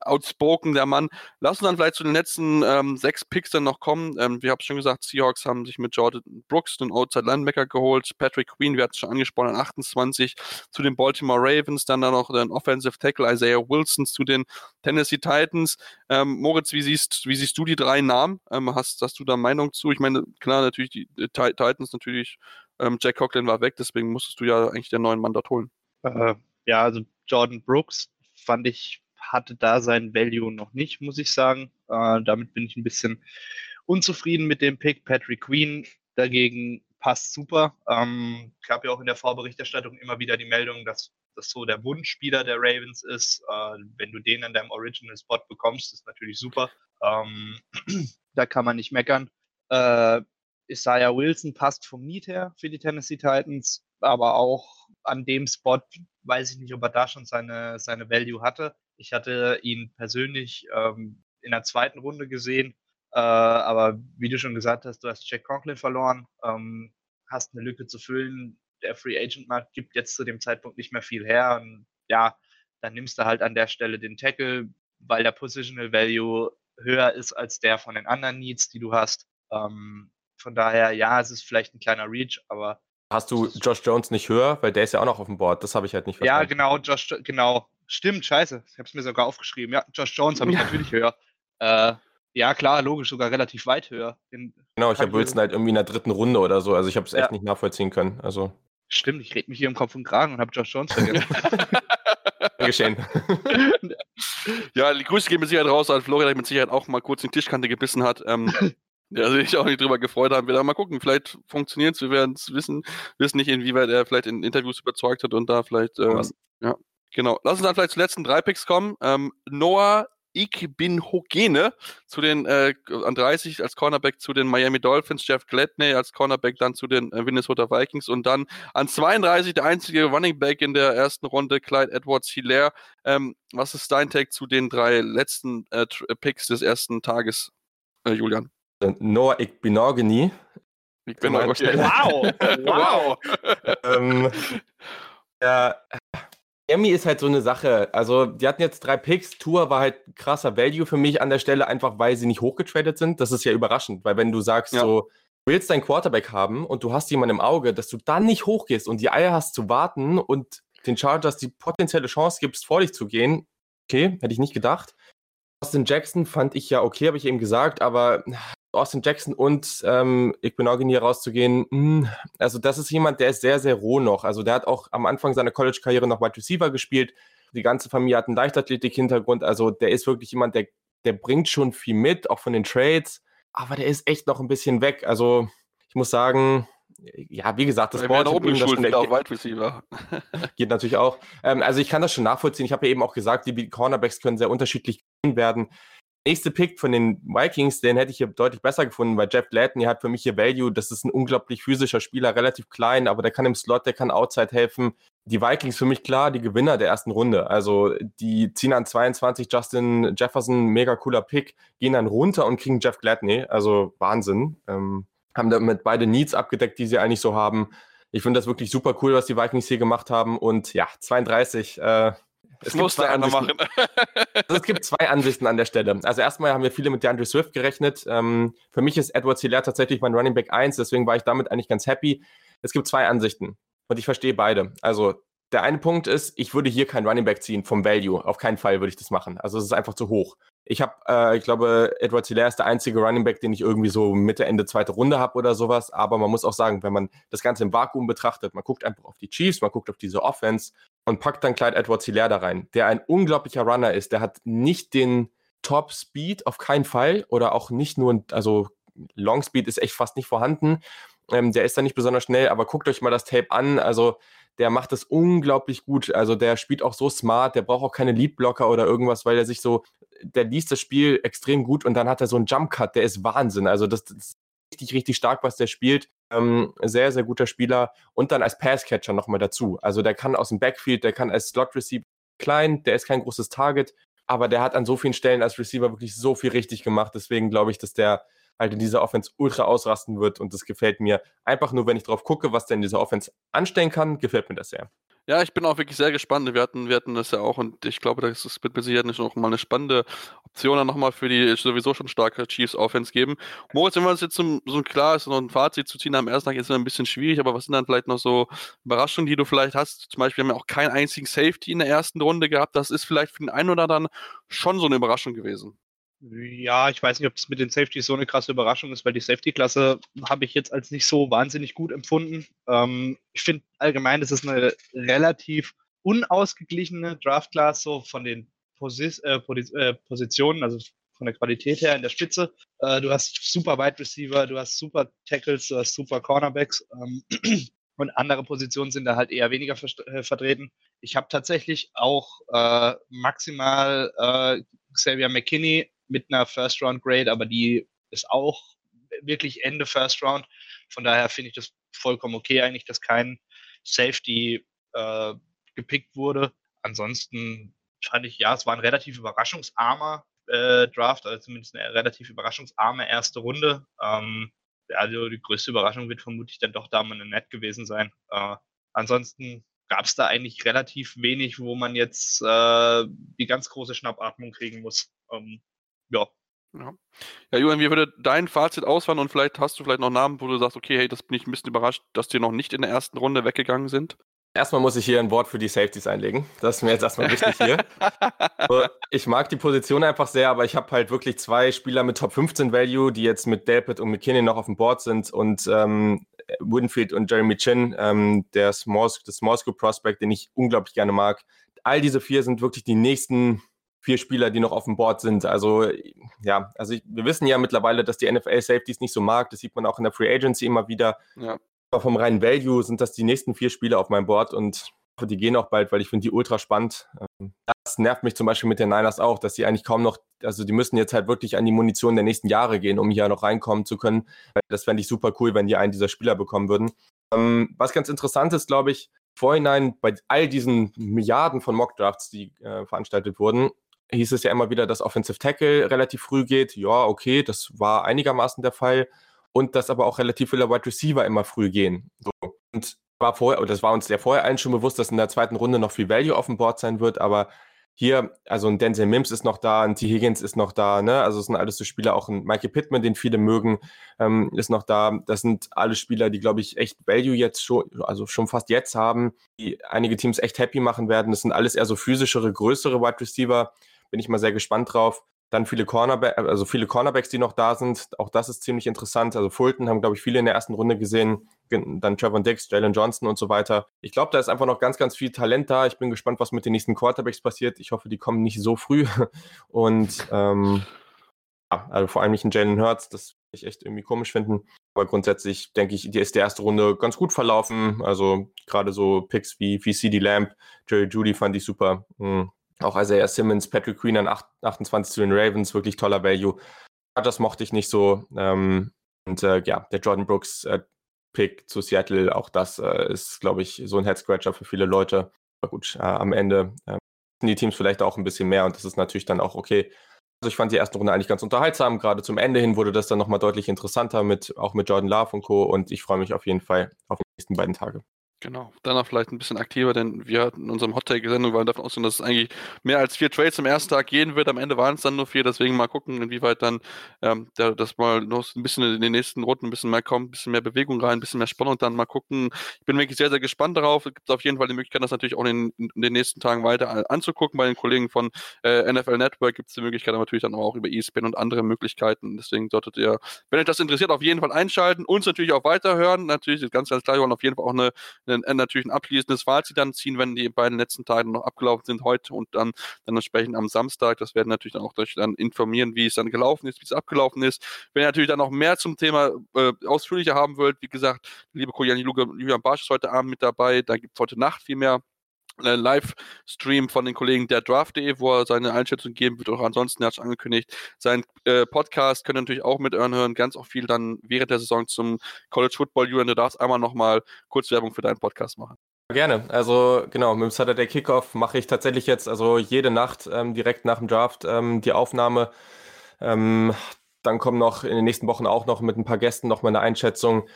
outspoken, der Mann. Lass uns dann vielleicht zu den letzten ähm, sechs Picks dann noch kommen. Ähm, wir haben schon gesagt, Seahawks haben sich mit Jordan Brooks den Outside Linebacker geholt. Patrick Queen, wir hatten es schon angesprochen, an 28 zu den Baltimore Ravens. Dann da noch den Offensive Tackle Isaiah Wilson zu den Tennessee Titans. Ähm, Moritz, wie siehst, wie siehst du die drei Namen? Ähm, hast, hast du da Meinung zu? Ich meine, klar, natürlich die, die Titans, natürlich ähm, Jack Coughlin war weg, deswegen musstest du ja eigentlich den neuen Mann dort holen. Äh, ja, also Jordan Brooks fand ich, hatte da sein Value noch nicht, muss ich sagen. Äh, damit bin ich ein bisschen unzufrieden mit dem Pick. Patrick Queen dagegen passt super. Ähm, gab ja auch in der Vorberichterstattung immer wieder die Meldung, dass das so der Wunschspieler der Ravens ist. Äh, wenn du den an deinem Original Spot bekommst, ist natürlich super. Ähm, da kann man nicht meckern. Äh, Isaiah Wilson passt vom Need her für die Tennessee Titans, aber auch an dem Spot weiß ich nicht, ob er da schon seine, seine Value hatte. Ich hatte ihn persönlich ähm, in der zweiten Runde gesehen, äh, aber wie du schon gesagt hast, du hast Jack Conklin verloren, ähm, hast eine Lücke zu füllen. Der Free Agent Markt gibt jetzt zu dem Zeitpunkt nicht mehr viel her. Und ja, dann nimmst du halt an der Stelle den Tackle, weil der Positional Value höher ist als der von den anderen Needs, die du hast. Ähm, von daher, ja, es ist vielleicht ein kleiner Reach, aber. Hast du Josh Jones nicht höher? Weil der ist ja auch noch auf dem Board. Das habe ich halt nicht verstanden. Ja, genau, Josh, genau. Stimmt, scheiße. Ich habe es mir sogar aufgeschrieben. Ja, Josh Jones habe ich natürlich höher. Äh, ja, klar, logisch, sogar relativ weit höher. In genau, ich habe Wilson halt irgendwie in der dritten Runde oder so. Also ich habe es ja. echt nicht nachvollziehen können. Also. Stimmt, ich rede mich hier im Kopf und Kragen und habe Josh Jones vergessen. Geschehen. ja, die Grüße gehen mit Sicherheit raus, als Florian mit Sicherheit auch mal kurz in die Tischkante gebissen hat. Ähm, ja, sich auch nicht drüber gefreut haben. Wir mal gucken, vielleicht funktioniert es. Wir werden es wissen. Wissen nicht, inwieweit er vielleicht in Interviews überzeugt hat und da vielleicht. Ähm, ja, genau. Lass uns dann vielleicht zu letzten drei Picks kommen. Ähm, Noah Ich bin Hogene zu den äh, an 30 als Cornerback zu den Miami Dolphins, Jeff Gladney als Cornerback dann zu den äh, Minnesota Vikings und dann an 32 der einzige Running Back in der ersten Runde, Clyde Edwards Hilaire. Ähm, was ist dein Take zu den drei letzten äh, Picks des ersten Tages, äh, Julian? Noah Igbinogany. Ich bin okay. Wow! wow! ähm, ja, Miami ist halt so eine Sache. Also, die hatten jetzt drei Picks. Tour war halt krasser Value für mich an der Stelle, einfach weil sie nicht hochgetradet sind. Das ist ja überraschend, weil wenn du sagst, ja. so, du willst deinen Quarterback haben und du hast jemanden im Auge, dass du dann nicht hochgehst und die Eier hast zu warten und den Chargers die potenzielle Chance gibst, vor dich zu gehen. Okay, hätte ich nicht gedacht. Austin Jackson fand ich ja okay, habe ich eben gesagt, aber Austin Jackson und ähm, ich bin auch hier rauszugehen. Mh, hm, also das ist jemand, der ist sehr, sehr roh noch. Also der hat auch am Anfang seiner College-Karriere noch Wide Receiver gespielt. Die ganze Familie hat einen Leichtathletik-Hintergrund. Also der ist wirklich jemand, der, der bringt schon viel mit, auch von den Trades. Aber der ist echt noch ein bisschen weg. Also ich muss sagen, ja, wie gesagt, das Board oben geschult, der, auch Wide Receiver. geht natürlich auch. Ähm, also ich kann das schon nachvollziehen. Ich habe ja eben auch gesagt, die Cornerbacks können sehr unterschiedlich werden nächste Pick von den Vikings, den hätte ich hier deutlich besser gefunden, weil Jeff Gladney hat für mich hier Value. Das ist ein unglaublich physischer Spieler, relativ klein, aber der kann im Slot, der kann Outside helfen. Die Vikings für mich klar die Gewinner der ersten Runde. Also die ziehen an 22 Justin Jefferson, mega cooler Pick, gehen dann runter und kriegen Jeff Gladney. Also Wahnsinn. Ähm, haben damit beide Needs abgedeckt, die sie eigentlich so haben. Ich finde das wirklich super cool, was die Vikings hier gemacht haben. Und ja, 32, äh, es musste einer machen. also es gibt zwei Ansichten an der Stelle. Also erstmal haben wir viele mit DeAndre Swift gerechnet. Ähm, für mich ist Edward Hilaire tatsächlich mein Running Back 1, deswegen war ich damit eigentlich ganz happy. Es gibt zwei Ansichten und ich verstehe beide. Also der eine Punkt ist, ich würde hier kein Running Back ziehen vom Value. Auf keinen Fall würde ich das machen. Also es ist einfach zu hoch. Ich habe, äh, ich glaube, Edward Hilaire ist der einzige Running Back, den ich irgendwie so Mitte, Ende zweite Runde habe oder sowas. Aber man muss auch sagen, wenn man das Ganze im Vakuum betrachtet, man guckt einfach auf die Chiefs, man guckt auf diese Offense und packt dann Clyde Edwards Hilaire da rein, der ein unglaublicher Runner ist. Der hat nicht den Top Speed, auf keinen Fall, oder auch nicht nur, also Long Speed ist echt fast nicht vorhanden. Ähm, der ist da nicht besonders schnell, aber guckt euch mal das Tape an. Also der macht das unglaublich gut. Also der spielt auch so smart, der braucht auch keine Leadblocker oder irgendwas, weil er sich so, der liest das Spiel extrem gut und dann hat er so einen Jump Cut, der ist Wahnsinn. Also das, das ist richtig, richtig stark, was der spielt. Ähm, sehr, sehr guter Spieler. Und dann als Passcatcher nochmal dazu. Also der kann aus dem Backfield, der kann als Slot Receiver klein, der ist kein großes Target, aber der hat an so vielen Stellen als Receiver wirklich so viel richtig gemacht. Deswegen glaube ich, dass der halt in dieser Offense ultra ausrasten wird und das gefällt mir. Einfach nur, wenn ich drauf gucke, was der in dieser Offense anstellen kann, gefällt mir das sehr. Ja, ich bin auch wirklich sehr gespannt. Wir hatten, wir hatten das ja auch und ich glaube, das wird mit Sicherheit noch mal eine spannende Option dann nochmal für die sowieso schon starke Chiefs Offense geben. Moritz, wenn wir uns jetzt so, so klar ist, noch ein Fazit zu ziehen am ersten Tag, ist es ein bisschen schwierig, aber was sind dann vielleicht noch so Überraschungen, die du vielleicht hast? Zum Beispiel haben wir auch keinen einzigen Safety in der ersten Runde gehabt. Das ist vielleicht für den einen oder anderen schon so eine Überraschung gewesen. Ja, ich weiß nicht, ob das mit den Safeties so eine krasse Überraschung ist, weil die Safety-Klasse habe ich jetzt als nicht so wahnsinnig gut empfunden. Ähm, ich finde allgemein, das ist eine relativ unausgeglichene Draft-Class, so von den Posis äh, äh, Positionen, also von der Qualität her in der Spitze. Äh, du hast super Wide Receiver, du hast super Tackles, du hast super Cornerbacks. Ähm, und andere Positionen sind da halt eher weniger äh, vertreten. Ich habe tatsächlich auch äh, maximal äh, Xavier McKinney mit einer First Round Grade, aber die ist auch wirklich Ende First Round. Von daher finde ich das vollkommen okay eigentlich, dass kein Safety äh, gepickt wurde. Ansonsten fand ich, ja, es war ein relativ überraschungsarmer äh, Draft, also zumindest eine relativ überraschungsarme erste Runde. Ähm, also die größte Überraschung wird vermutlich dann doch Damen Net gewesen sein. Äh, ansonsten gab es da eigentlich relativ wenig, wo man jetzt äh, die ganz große Schnappatmung kriegen muss. Ähm, ja. Ja. ja, Julian, wie würde dein Fazit ausfallen und vielleicht hast du vielleicht noch Namen, wo du sagst, okay, hey, das bin ich ein bisschen überrascht, dass die noch nicht in der ersten Runde weggegangen sind? Erstmal muss ich hier ein Wort für die Safeties einlegen. Das ist mir jetzt erstmal wichtig hier. ich mag die Position einfach sehr, aber ich habe halt wirklich zwei Spieler mit Top 15 Value, die jetzt mit Delpit und McKinney noch auf dem Board sind und ähm, Winfield und Jeremy Chin, ähm, der Small, das Small School Prospect, den ich unglaublich gerne mag. All diese vier sind wirklich die nächsten vier Spieler, die noch auf dem Board sind. Also ja, also ich, wir wissen ja mittlerweile, dass die NFL Safeties nicht so mag. Das sieht man auch in der Free Agency immer wieder. Ja. Aber vom reinen Value sind das die nächsten vier Spieler auf meinem Board und die gehen auch bald, weil ich finde die ultra spannend. Ähm, das nervt mich zum Beispiel mit den Niners auch, dass sie eigentlich kaum noch, also die müssen jetzt halt wirklich an die Munition der nächsten Jahre gehen, um hier noch reinkommen zu können. Das fände ich super cool, wenn die einen dieser Spieler bekommen würden. Ähm, was ganz interessant ist, glaube ich, vorhinein bei all diesen Milliarden von Mockdrafts, die äh, veranstaltet wurden, hieß es ja immer wieder, dass Offensive Tackle relativ früh geht. Ja, okay, das war einigermaßen der Fall. Und dass aber auch relativ viele Wide Receiver immer früh gehen. So. Und war vorher, das war uns ja vorher allen schon bewusst, dass in der zweiten Runde noch viel Value auf dem Board sein wird, aber hier, also ein Denzel Mims ist noch da, ein T. Higgins ist noch da, ne? Also es sind alles so Spieler, auch ein Mikey Pittman, den viele mögen, ähm, ist noch da. Das sind alle Spieler, die, glaube ich, echt Value jetzt schon, also schon fast jetzt haben, die einige Teams echt happy machen werden. Das sind alles eher so physischere, größere Wide Receiver, bin ich mal sehr gespannt drauf. Dann viele Cornerbacks, also viele Cornerbacks, die noch da sind. Auch das ist ziemlich interessant. Also Fulton haben, glaube ich, viele in der ersten Runde gesehen. Dann Trevor Dix, Jalen Johnson und so weiter. Ich glaube, da ist einfach noch ganz, ganz viel Talent da. Ich bin gespannt, was mit den nächsten Quarterbacks passiert. Ich hoffe, die kommen nicht so früh. Und ähm, ja, also vor allem nicht ein Jalen Hurts, das ich echt irgendwie komisch finden. Aber grundsätzlich denke ich, die ist die erste Runde ganz gut verlaufen. Also gerade so Picks wie, wie CD Lamb, Jerry Judy fand ich super. Mhm. Auch Isaiah Simmons, Patrick Queen an 28 zu den Ravens, wirklich toller Value. Das mochte ich nicht so. Ähm, und äh, ja, der Jordan Brooks äh, Pick zu Seattle, auch das äh, ist, glaube ich, so ein Head-Scratcher für viele Leute. Aber gut, äh, am Ende äh, die Teams vielleicht auch ein bisschen mehr und das ist natürlich dann auch okay. Also ich fand die erste Runde eigentlich ganz unterhaltsam. Gerade zum Ende hin wurde das dann nochmal deutlich interessanter mit, auch mit Jordan Love und Co. Und ich freue mich auf jeden Fall auf die nächsten beiden Tage. Genau, danach vielleicht ein bisschen aktiver, denn wir hatten in unserem Hot-Take-Sendung waren davon ausgehen, dass es eigentlich mehr als vier Trades am ersten Tag gehen wird. Am Ende waren es dann nur vier, deswegen mal gucken, inwieweit dann ähm, das mal noch ein bisschen in den nächsten Runden ein bisschen mehr kommt, ein bisschen mehr Bewegung rein, ein bisschen mehr Spannung dann mal gucken. Ich bin wirklich sehr, sehr gespannt darauf. Es gibt auf jeden Fall die Möglichkeit, das natürlich auch in, in den nächsten Tagen weiter anzugucken. Bei den Kollegen von äh, NFL Network gibt es die Möglichkeit, natürlich dann auch über ESPN und andere Möglichkeiten. Deswegen solltet ihr, wenn euch das interessiert, auf jeden Fall einschalten, uns natürlich auch weiterhören. Natürlich ist ganz, ganz klar, wir wollen auf jeden Fall auch eine natürlich ein abschließendes Fazit dann ziehen, wenn die beiden letzten Tage noch abgelaufen sind, heute und dann, dann entsprechend am Samstag. Das werden natürlich dann auch euch dann informieren, wie es dann gelaufen ist, wie es abgelaufen ist. Wenn ihr natürlich dann noch mehr zum Thema äh, ausführlicher haben wollt, wie gesagt, liebe Kollegen Julian Barsch ist heute Abend mit dabei, da gibt es heute Nacht viel mehr äh, Livestream von den Kollegen der Draft.de, wo er seine Einschätzung geben wird. Auch ansonsten hat er angekündigt, sein äh, Podcast könnt ihr natürlich auch mit hören. Ganz auch viel dann während der Saison zum College Football. Julian, du darfst einmal nochmal kurz Werbung für deinen Podcast machen. Gerne. Also genau, mit dem Saturday Kickoff mache ich tatsächlich jetzt also jede Nacht ähm, direkt nach dem Draft ähm, die Aufnahme. Ähm, dann kommen noch in den nächsten Wochen auch noch mit ein paar Gästen noch mal eine Einschätzung.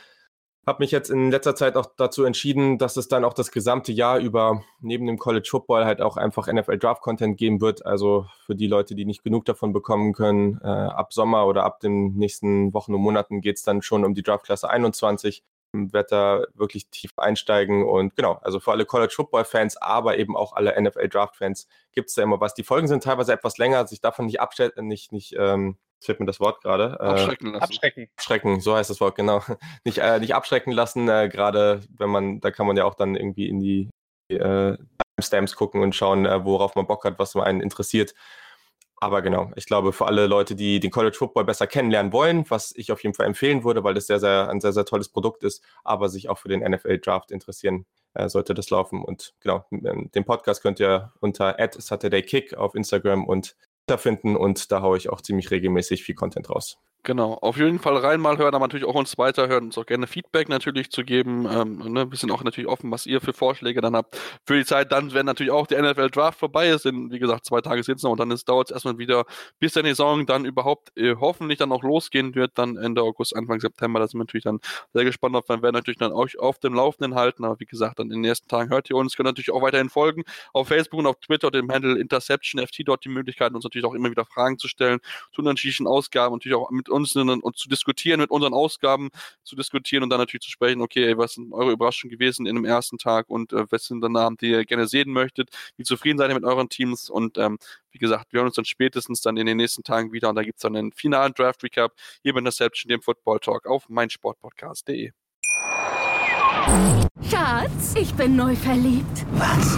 Habe mich jetzt in letzter Zeit auch dazu entschieden, dass es dann auch das gesamte Jahr über neben dem College Football halt auch einfach NFL Draft Content geben wird. Also für die Leute, die nicht genug davon bekommen können, äh, ab Sommer oder ab den nächsten Wochen und Monaten geht es dann schon um die Draftklasse 21 da wirklich tief einsteigen und genau, also für alle College Football Fans, aber eben auch alle NFL Draft Fans gibt es da immer was. Die Folgen sind teilweise etwas länger, sich davon nicht abstellen, nicht, nicht, ähm, fehlt mir das Wort gerade. Äh, abschrecken lassen. Abschrecken. Abschrecken, so heißt das Wort, genau. nicht, äh, nicht abschrecken lassen, äh, gerade wenn man, da kann man ja auch dann irgendwie in die äh, Timestamps gucken und schauen, äh, worauf man Bock hat, was einen interessiert. Aber genau, ich glaube, für alle Leute, die den College Football besser kennenlernen wollen, was ich auf jeden Fall empfehlen würde, weil das sehr, sehr, ein sehr, sehr tolles Produkt ist, aber sich auch für den NFL Draft interessieren, äh, sollte das laufen. Und genau, ähm, den Podcast könnt ihr unter Saturday Kick auf Instagram und finden und da haue ich auch ziemlich regelmäßig viel Content raus. Genau, auf jeden Fall rein mal hören, aber natürlich auch uns weiterhören, uns auch gerne Feedback natürlich zu geben. Ähm, ne, wir sind auch natürlich offen, was ihr für Vorschläge dann habt für die Zeit. Dann, wenn natürlich auch der NFL Draft vorbei ist, in, wie gesagt, zwei Tage sind es noch und dann dauert es erstmal wieder, bis der Saison dann überhaupt äh, hoffentlich dann auch losgehen wird, dann Ende August, Anfang September. Da sind wir natürlich dann sehr gespannt auf. Dann werden natürlich dann euch auf dem Laufenden halten. Aber wie gesagt, dann in den nächsten Tagen hört ihr uns, könnt natürlich auch weiterhin folgen auf Facebook und auf Twitter, dem Handle InterceptionFT, dort die Möglichkeit, uns natürlich auch immer wieder Fragen zu stellen zu unterschiedlichen Ausgaben, natürlich auch mit uns und zu diskutieren, mit unseren Ausgaben zu diskutieren und dann natürlich zu sprechen, okay, was sind eure Überraschungen gewesen in dem ersten Tag und äh, was sind dann Namen, die ihr gerne sehen möchtet, wie zufrieden seid ihr mit euren Teams und ähm, wie gesagt, wir hören uns dann spätestens dann in den nächsten Tagen wieder und da gibt es dann einen finalen Draft-Recap hier bei Interception, dem Football Talk auf meinsportpodcast.de. Schatz, ich bin neu verliebt. Was?